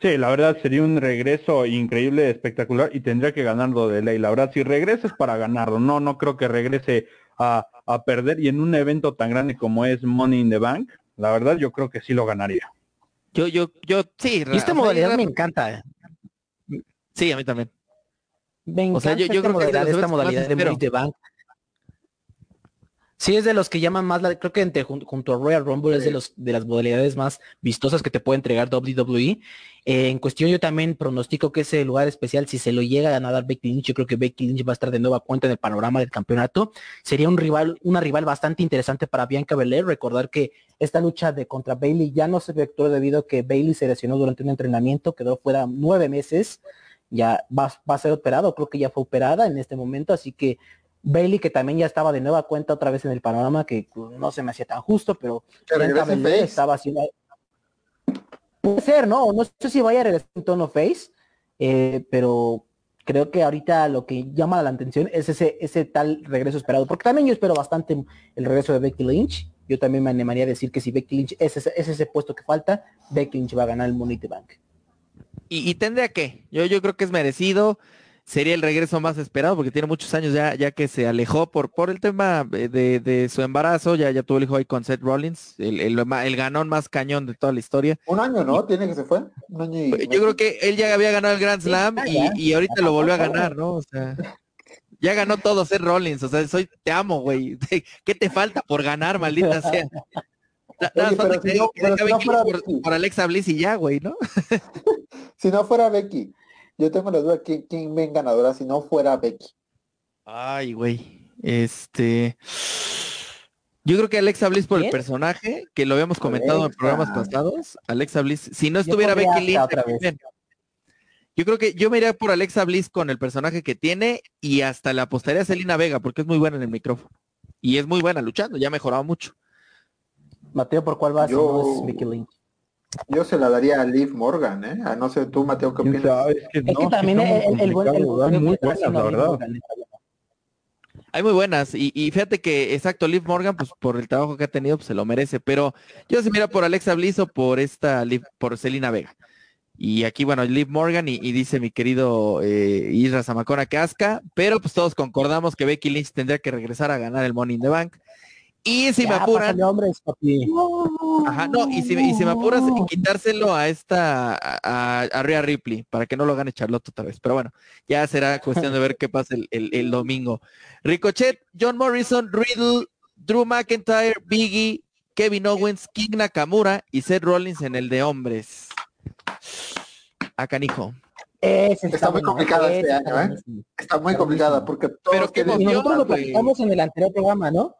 Speaker 4: Sí, la verdad sería un regreso increíble, espectacular y tendría que ganarlo de ley. La verdad, si regresa es para ganarlo. No, no creo que regrese a, a perder y en un evento tan grande como es Money in the Bank, la verdad yo creo que sí lo ganaría.
Speaker 2: Yo, yo, yo, sí.
Speaker 3: Y esta modalidad me encanta. eh.
Speaker 2: Sí, a mí también.
Speaker 3: Me
Speaker 2: O sea, yo- yo
Speaker 3: esta
Speaker 2: creo que es de
Speaker 3: esta modalidad de. Money the Bank. Sí, es de los que llaman más, la, creo que entre, jun- junto a Royal Rumble es de los de las modalidades más vistosas que te puede entregar WWE. Eh, en cuestión yo también pronostico que ese lugar especial, si se lo llega a ganar Becky Lynch, yo creo que Becky Lynch va a estar de nueva cuenta en el panorama del campeonato. Sería un rival, una rival bastante interesante para Bianca Belair. Recordar que esta lucha de contra Bailey ya no se efectuó debido a que Bailey se lesionó durante un entrenamiento, quedó fuera nueve meses. Ya va, va a ser operado, creo que ya fue operada en este momento, así que Bailey que también ya estaba de nueva cuenta otra vez en el panorama, que pues, no se me hacía tan justo, pero estaba haciendo Puede ser, ¿no? No sé si vaya a regresar en tono face, eh, pero creo que ahorita lo que llama la atención es ese, ese tal regreso esperado. Porque también yo espero bastante el regreso de Becky Lynch. Yo también me animaría a decir que si Becky Lynch es ese, es ese puesto que falta, Becky Lynch va a ganar el Money Bank.
Speaker 2: Y, y tendría que. Yo, yo creo que es merecido. sería el regreso más esperado porque tiene muchos años ya, ya que se alejó por, por el tema de, de su embarazo, ya, ya tuvo el hijo ahí con Seth Rollins, el, el, el, ganón más cañón de toda la historia.
Speaker 6: Un año, ¿no? Tiene que se fue. Un año y...
Speaker 2: Yo creo que él ya había ganado el Grand Slam y, y, ahorita lo volvió a ganar, ¿no? O sea, ya ganó todo Seth Rollins, o sea, soy, te amo, güey. ¿Qué te falta por ganar, maldita sea? Nada falta que, no, que no por, por, Alexa Bliss y ya, güey, ¿no?
Speaker 6: si no fuera Becky, yo tengo la duda quién, quién ven ganadora si no fuera Becky.
Speaker 2: Ay, güey. Este. Yo creo que Alexa Bliss por ¿Quién? el personaje, que lo habíamos comentado Alexa. en programas pasados. Alexa Bliss, si no estuviera Becky Lynch, yo creo que yo me iría por Alexa Bliss con el personaje que tiene y hasta le apostaría a Selena Vega porque es muy buena en el micrófono. Y es muy buena luchando, ya ha mejorado mucho.
Speaker 3: Mateo, ¿por cuál vas?
Speaker 6: Yo...
Speaker 3: Si no es Lynch.
Speaker 6: Yo se la daría a Liv Morgan, ¿eh? A no sé tú, Mateo, ¿qué opinas?
Speaker 3: Es que, es que también el, el, buen... El,
Speaker 4: muy buenas, la verdad.
Speaker 2: Hay muy buenas y, y, fíjate que exacto Liv Morgan pues por el trabajo que ha tenido pues se lo merece pero yo se mira por Alexa Bliss o por esta Liv, por Selina Vega y aquí bueno Liv Morgan y, y dice mi querido eh, Isra Zamacona que asca pero pues todos concordamos que Becky Lynch tendría que regresar a ganar el Money in the Bank y si
Speaker 3: ya,
Speaker 2: me apuran.
Speaker 3: Hombres, papi.
Speaker 2: Ajá, no, y si, y si me apuras, quitárselo a esta, a, a Rhea Ripley, para que no lo gane Charlotte otra vez. Pero bueno, ya será cuestión de ver qué pasa el, el, el domingo. Ricochet, John Morrison, Riddle, Drew McIntyre, Biggie, Kevin Owens, King Nakamura y Seth Rollins en el de hombres. A canijo.
Speaker 6: Está, está, muy complicada este año, ¿eh? Está muy complicada porque todos
Speaker 3: Pero que nosotros lo platicamos en el anterior programa, ¿no?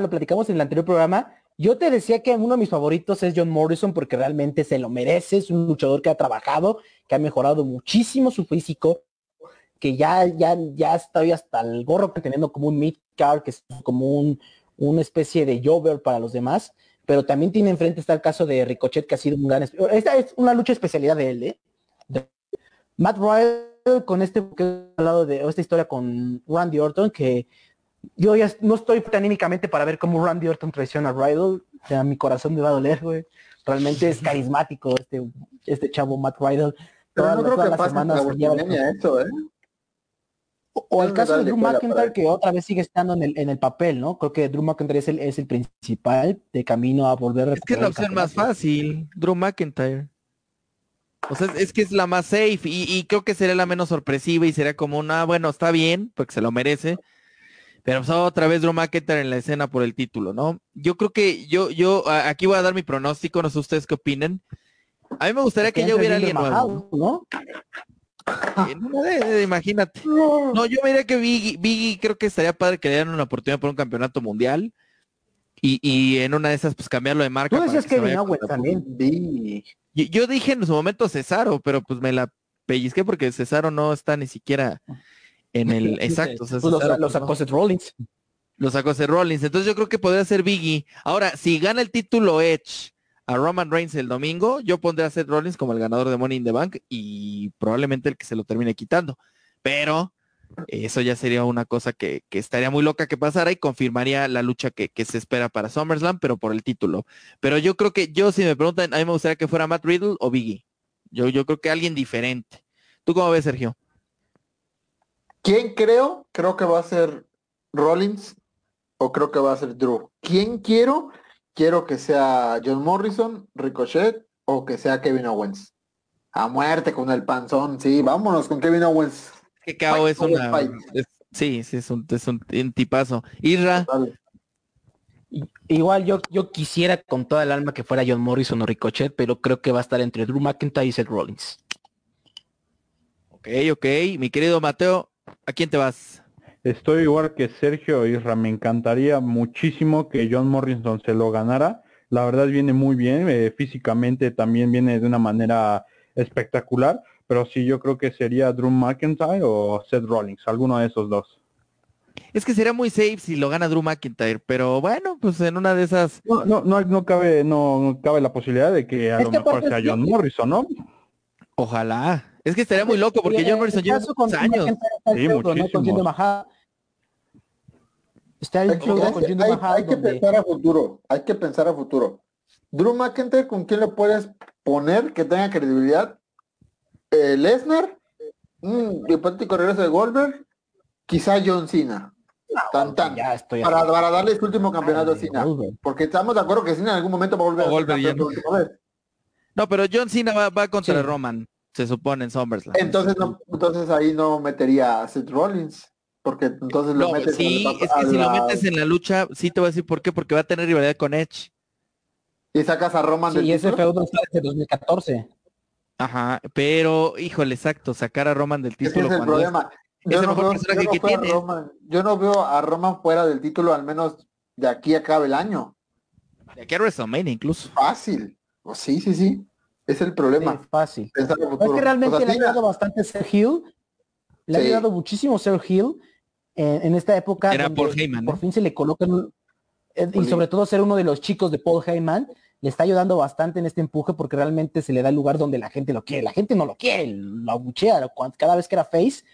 Speaker 3: Lo platicamos en el anterior programa. Yo te decía que uno de mis favoritos es John Morrison porque realmente se lo merece, es un luchador que ha trabajado, que ha mejorado muchísimo su físico, que ya, ya, ya está hasta el gorro teniendo como un mid-card, que es como un, una especie de Jover para los demás, pero también tiene enfrente está el caso de Ricochet, que ha sido un gran... Esta es una lucha especialidad de él, ¿eh? Matt Ryan con este que he de esta historia con Randy Orton, que yo ya no estoy anímicamente para ver cómo Randy Orton traiciona a Riddle. O sea, mi corazón me va a doler, güey. Realmente es carismático este, este chavo Matt Riddle.
Speaker 6: Pero todas, no creo que pase la lleva... eso, ¿eh?
Speaker 3: O, o el caso de Drew McIntyre, que otra vez sigue estando en el, en el papel, ¿no? Creo que Drew McIntyre es el, es el principal de camino a volver a
Speaker 2: Es que es la opción más fácil, Drew McIntyre. O sea, es que es la más safe y, y creo que sería la menos sorpresiva y sería como una, bueno, está bien, porque se lo merece, pero pues, otra vez Drew McIntyre en la escena por el título, ¿no? Yo creo que yo, yo, aquí voy a dar mi pronóstico, no sé ustedes qué opinen. A mí me gustaría que ya hubiera alguien nuevo.
Speaker 3: ¿no?
Speaker 2: De, imagínate. No, yo diría que Biggie, Biggie creo que estaría padre que le dieran una oportunidad por un campeonato mundial. Y, y en una de esas, pues cambiarlo de marca.
Speaker 3: Tú decías que Owens también.
Speaker 2: Yo, yo, dije en su momento Cesaro, pero pues me la pellizqué porque Cesaro no está ni siquiera en el exacto. O sea,
Speaker 3: pues lo, lo, sacó Seth Rollins.
Speaker 2: Lo sacó Seth Rollins. Entonces yo creo que podría ser Biggie. Ahora, si gana el título Edge a Roman Reigns el domingo, yo pondré a Seth Rollins como el ganador de Money in the Bank y probablemente el que se lo termine quitando. Pero eso ya sería una cosa que, que estaría muy loca que pasara y confirmaría la lucha que, que, se espera para SummerSlam, pero por el título. Pero yo creo que yo, si me preguntan, a mí me gustaría que fuera Matt Riddle o Biggie. Yo, yo creo que alguien diferente. ¿Tú cómo ves, Sergio?
Speaker 6: ¿Quién creo? Creo que va a ser Rollins o creo que va a ser Drew. ¿Quién quiero? Quiero que sea John Morrison, Ricochet o que sea Kevin Owens. A muerte con el panzón, sí, vámonos con Kevin Owens.
Speaker 2: Que Cao es una... Es, sí, sí, es un, es un, un tipazo. Isra.
Speaker 3: Igual yo, yo quisiera con toda el alma que fuera John Morrison o Ricochet, pero creo que va a estar entre Drew McIntyre y Seth Rollins.
Speaker 2: Ok, ok. Mi querido Mateo, ¿a quién te vas?
Speaker 4: Estoy igual que Sergio Isra. Me encantaría muchísimo que John Morrison se lo ganara. La verdad viene muy bien. Eh, físicamente también viene de una manera espectacular. Pero sí, yo creo que sería Drew McIntyre o Seth Rollins. Alguno de esos dos.
Speaker 2: Es que sería muy safe si lo gana Drew McIntyre, pero bueno, pues en una de esas.
Speaker 4: No, no, no, no cabe, no, no, cabe la posibilidad de que a es lo que mejor sea John Morrison, ¿no?
Speaker 2: Ojalá. Es que estaría muy loco porque John Morrison lleva muchos años.
Speaker 4: Sí, muchísimo.
Speaker 6: Está el hay, con hay, hay, hay que pensar a futuro. Hay que pensar a futuro. Drew McIntyre, ¿con quién le puedes poner que tenga credibilidad? Eh, Lesnar un hipotético regreso de Goldberg, quizá John Cena. Tan, tan.
Speaker 3: Ya estoy
Speaker 6: Para, para darle su último campeonato a
Speaker 3: Ay,
Speaker 6: Cena.
Speaker 3: Goldberg.
Speaker 6: Porque estamos de acuerdo que Cena en algún momento va a volver
Speaker 2: O
Speaker 6: a ser
Speaker 2: Goldberg
Speaker 6: campeón.
Speaker 2: No, pero John Cena va, va contra
Speaker 3: Sí.
Speaker 2: Roman, se supone en SummerSlam.
Speaker 6: Entonces no, entonces ahí no metería a Seth Rollins. Porque entonces lo
Speaker 2: No,
Speaker 6: metes
Speaker 2: sí,
Speaker 6: a la-
Speaker 2: es que si lo metes en la lucha, sí te voy a decir por qué, porque va a tener rivalidad con Edge.
Speaker 6: y sacas a Roman
Speaker 3: Sí,
Speaker 6: del
Speaker 3: y ese feudo está desde 2014.
Speaker 2: Ajá, pero, híjole, exacto, sacar a Roman del
Speaker 6: Ese
Speaker 2: título
Speaker 6: es el problema.
Speaker 2: es
Speaker 6: Yo no,
Speaker 2: mejor
Speaker 6: veo,
Speaker 2: personaje
Speaker 6: yo no
Speaker 2: que
Speaker 6: veo a
Speaker 2: tiene.
Speaker 6: Roman, yo no veo a Roman fuera del título al menos de aquí a acabe el año.
Speaker 2: de aquí a WrestleMania incluso.
Speaker 6: Fácil. Oh, sí, sí, sí. Es el problema.
Speaker 3: Sí, fácil.
Speaker 6: Pensar en el
Speaker 3: Es que realmente
Speaker 6: O sea,
Speaker 3: le ha ayudado bastante Ser Hill. Le ha ayudado muchísimo Ser Hill en, en esta época.
Speaker 2: Era Paul Heyman,
Speaker 3: Por
Speaker 2: ¿no?
Speaker 3: fin se le colocan un- eh, y sobre todo ser uno de los chicos de Paul Heyman le está ayudando bastante en este empuje porque realmente se le da el lugar donde la gente lo quiere. La gente no lo quiere, lo abuchea. Cada vez que era face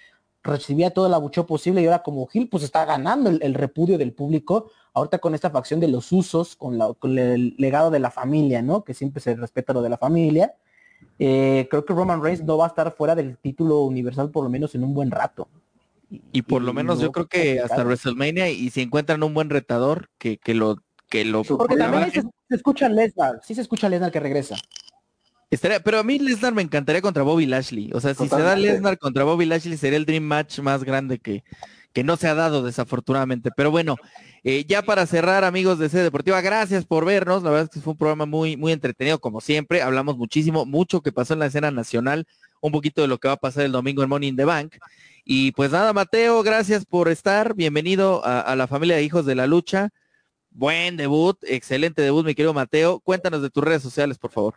Speaker 3: recibía todo el abucheo posible y ahora como Hill pues está ganando el, el repudio del público. Ahorita con esta facción de los usos, con, la- con el legado de la familia, ¿no? Que siempre se respeta lo de la familia. Eh, creo que Roman Reigns no va a estar fuera del título universal por lo menos en un buen rato.
Speaker 2: Y por lo menos yo creo que hasta. WrestleMania y si encuentran un buen retador que, que lo que lo
Speaker 3: Porque también se escucha Lesnar, sí se escucha Lesnar que regresa.
Speaker 2: Estaría- pero a mí Lesnar me encantaría contra Bobby Lashley. O sea, si se da. Lesnar contra Bobby Lashley sería el dream match más grande que, que no se ha dado desafortunadamente. Pero bueno, eh, ya para cerrar, amigos de C Deportiva, gracias por vernos. La verdad es que fue un programa muy, muy entretenido, como siempre. Hablamos muchísimo, mucho que pasó en la escena nacional, un poquito de lo que va a pasar el domingo en Money in the Bank. Y pues nada, Mateo, gracias por estar. Bienvenido a, a la familia de hijos de la lucha. Buen debut, excelente debut, mi querido Mateo. Cuéntanos de tus redes sociales, por favor.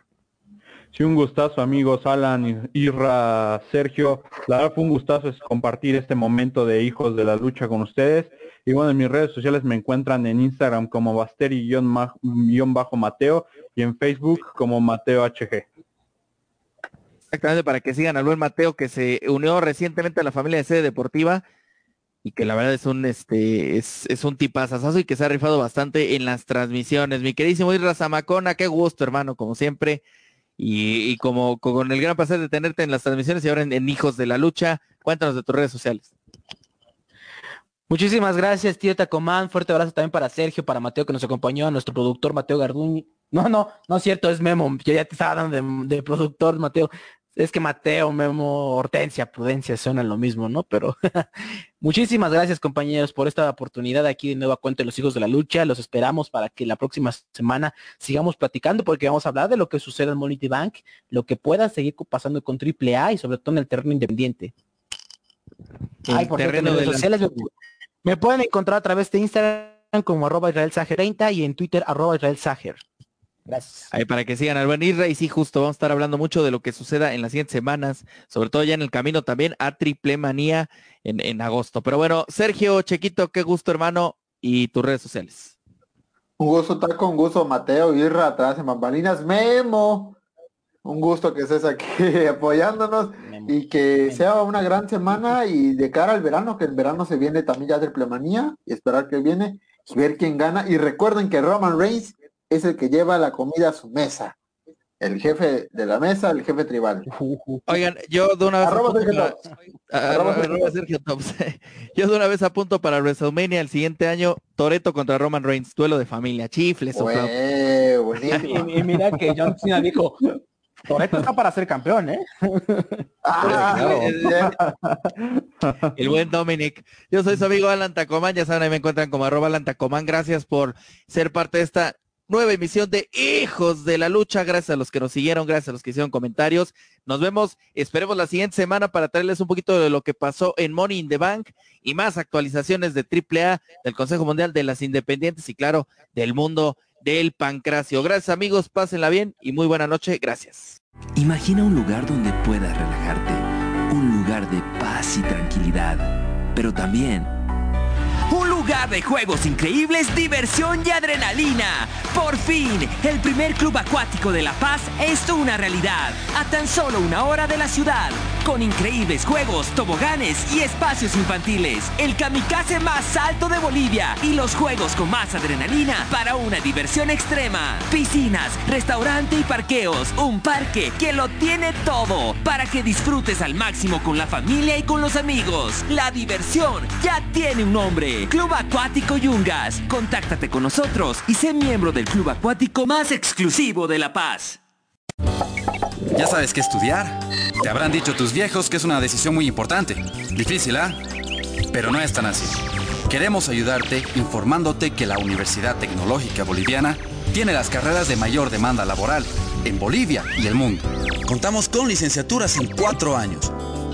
Speaker 4: Sí, un gustazo amigos Alan, Irra, Sergio. La verdad fue un gustazo compartir este momento de hijos de la lucha con ustedes. Y bueno, en mis redes sociales me encuentran en Instagram como Basteri-Mateo y en Facebook como Mateo HG.
Speaker 2: Exactamente, para que sigan al buen Mateo que se unió recientemente a la familia de sede deportiva y que la verdad es un este es, es un tipazazazo y que se ha rifado bastante en las transmisiones. Mi queridísimo Irra Zamacona, qué gusto, hermano, como siempre. Y, como con el gran placer de tenerte en las transmisiones y ahora en, Hijos de la Lucha, cuéntanos de tus redes sociales.
Speaker 3: Muchísimas gracias, tío Tacomán. Fuerte abrazo también para Sergio, para Mateo que nos acompañó, a nuestro productor Mateo Garduñi. No, no, no es cierto, es Memo. Yo ya te estaba dando de productor, Mateo. Es que Mateo, Memo, Hortensia, Prudencia suenan lo mismo, ¿no? Pero muchísimas gracias, compañeros, por esta oportunidad aquí de nueva cuenta de los hijos de la lucha. Los esperamos para que la próxima semana sigamos platicando, porque vamos a hablar de lo que sucede en Money Bank, lo que pueda seguir pasando con AAA y sobre todo en el terreno independiente. Ay,
Speaker 2: El
Speaker 3: por cierto, en
Speaker 2: terreno
Speaker 3: redes sociales me, me pueden encontrar a través de Instagram como arroba Israel Sager 30 y en Twitter arroba Israel Sager. Gracias.
Speaker 2: Ahí para que sigan al buen Isra y sí, justo vamos a estar hablando mucho de lo que suceda en las siguientes semanas, sobre todo ya en el camino también a Triple Manía en, en agosto. Pero bueno, Sergio, Chequito, qué gusto hermano y tus redes sociales.
Speaker 6: Un gusto estar con gusto, Mateo, Irra, atrás en bambalinas, Memo. Un gusto que estés aquí apoyándonos y que sea una gran semana y de cara al verano, que el verano se viene también ya de plemanía y esperar que viene y ver quién gana. Y recuerden que Roman Reigns es el que lleva la comida a su mesa. El jefe de la mesa, el jefe tribal.
Speaker 2: Oigan, yo de una vez
Speaker 6: Arroba
Speaker 2: apunto
Speaker 6: Sergio
Speaker 2: para-
Speaker 6: Tops.
Speaker 2: a-
Speaker 6: Arroba
Speaker 2: arroba
Speaker 6: Sergio
Speaker 2: Sergio Tops. yo de una vez apunto para WrestleMania el siguiente año, Toreto contra Roman Reigns, duelo de familia, chifles o.
Speaker 3: Y, y mira que John Cena dijo, Toreto está para ser campeón, ¿eh?
Speaker 6: Ah,
Speaker 2: El buen Dominic. Yo soy su amigo Alan Tacomán, ya saben, ahí me encuentran como arroba Alan Tacomán. Gracias por ser parte de esta nueva emisión de Hijos de la Lucha. Gracias a los que nos siguieron, gracias a los que hicieron comentarios. Nos vemos, esperemos la siguiente semana para traerles un poquito de lo que pasó en Money in the Bank y más actualizaciones de AAA, del Consejo Mundial de las Independientes y claro, del mundo del pancracio. Gracias amigos, pásenla bien y muy buena noche. Gracias.
Speaker 7: Imagina un lugar donde puedas relajarte, un lugar de paz y tranquilidad, pero también un lugar
Speaker 8: de juegos increíbles, diversión y adrenalina. Fin, el primer club acuático de La Paz es una realidad, a tan solo una hora de la ciudad, con increíbles juegos, toboganes y espacios infantiles. El kamikaze más alto de Bolivia y los juegos con más adrenalina para una diversión extrema. Piscinas, restaurante y parqueos. Un parque que lo tiene todo para que disfrutes al máximo con la familia y con los amigos. La diversión ya tiene un nombre. Club Acuático Yungas. Contáctate con nosotros y sé miembro del club acuático más exclusivo de La Paz.
Speaker 9: Ya sabes qué estudiar. Te habrán dicho tus viejos que es una decisión muy importante. Difícil, ¿ah? Pero no es tan así. Queremos ayudarte informándote que la Universidad Tecnológica Boliviana tiene las carreras de mayor demanda laboral en Bolivia y el mundo. Contamos con licenciaturas en cuatro años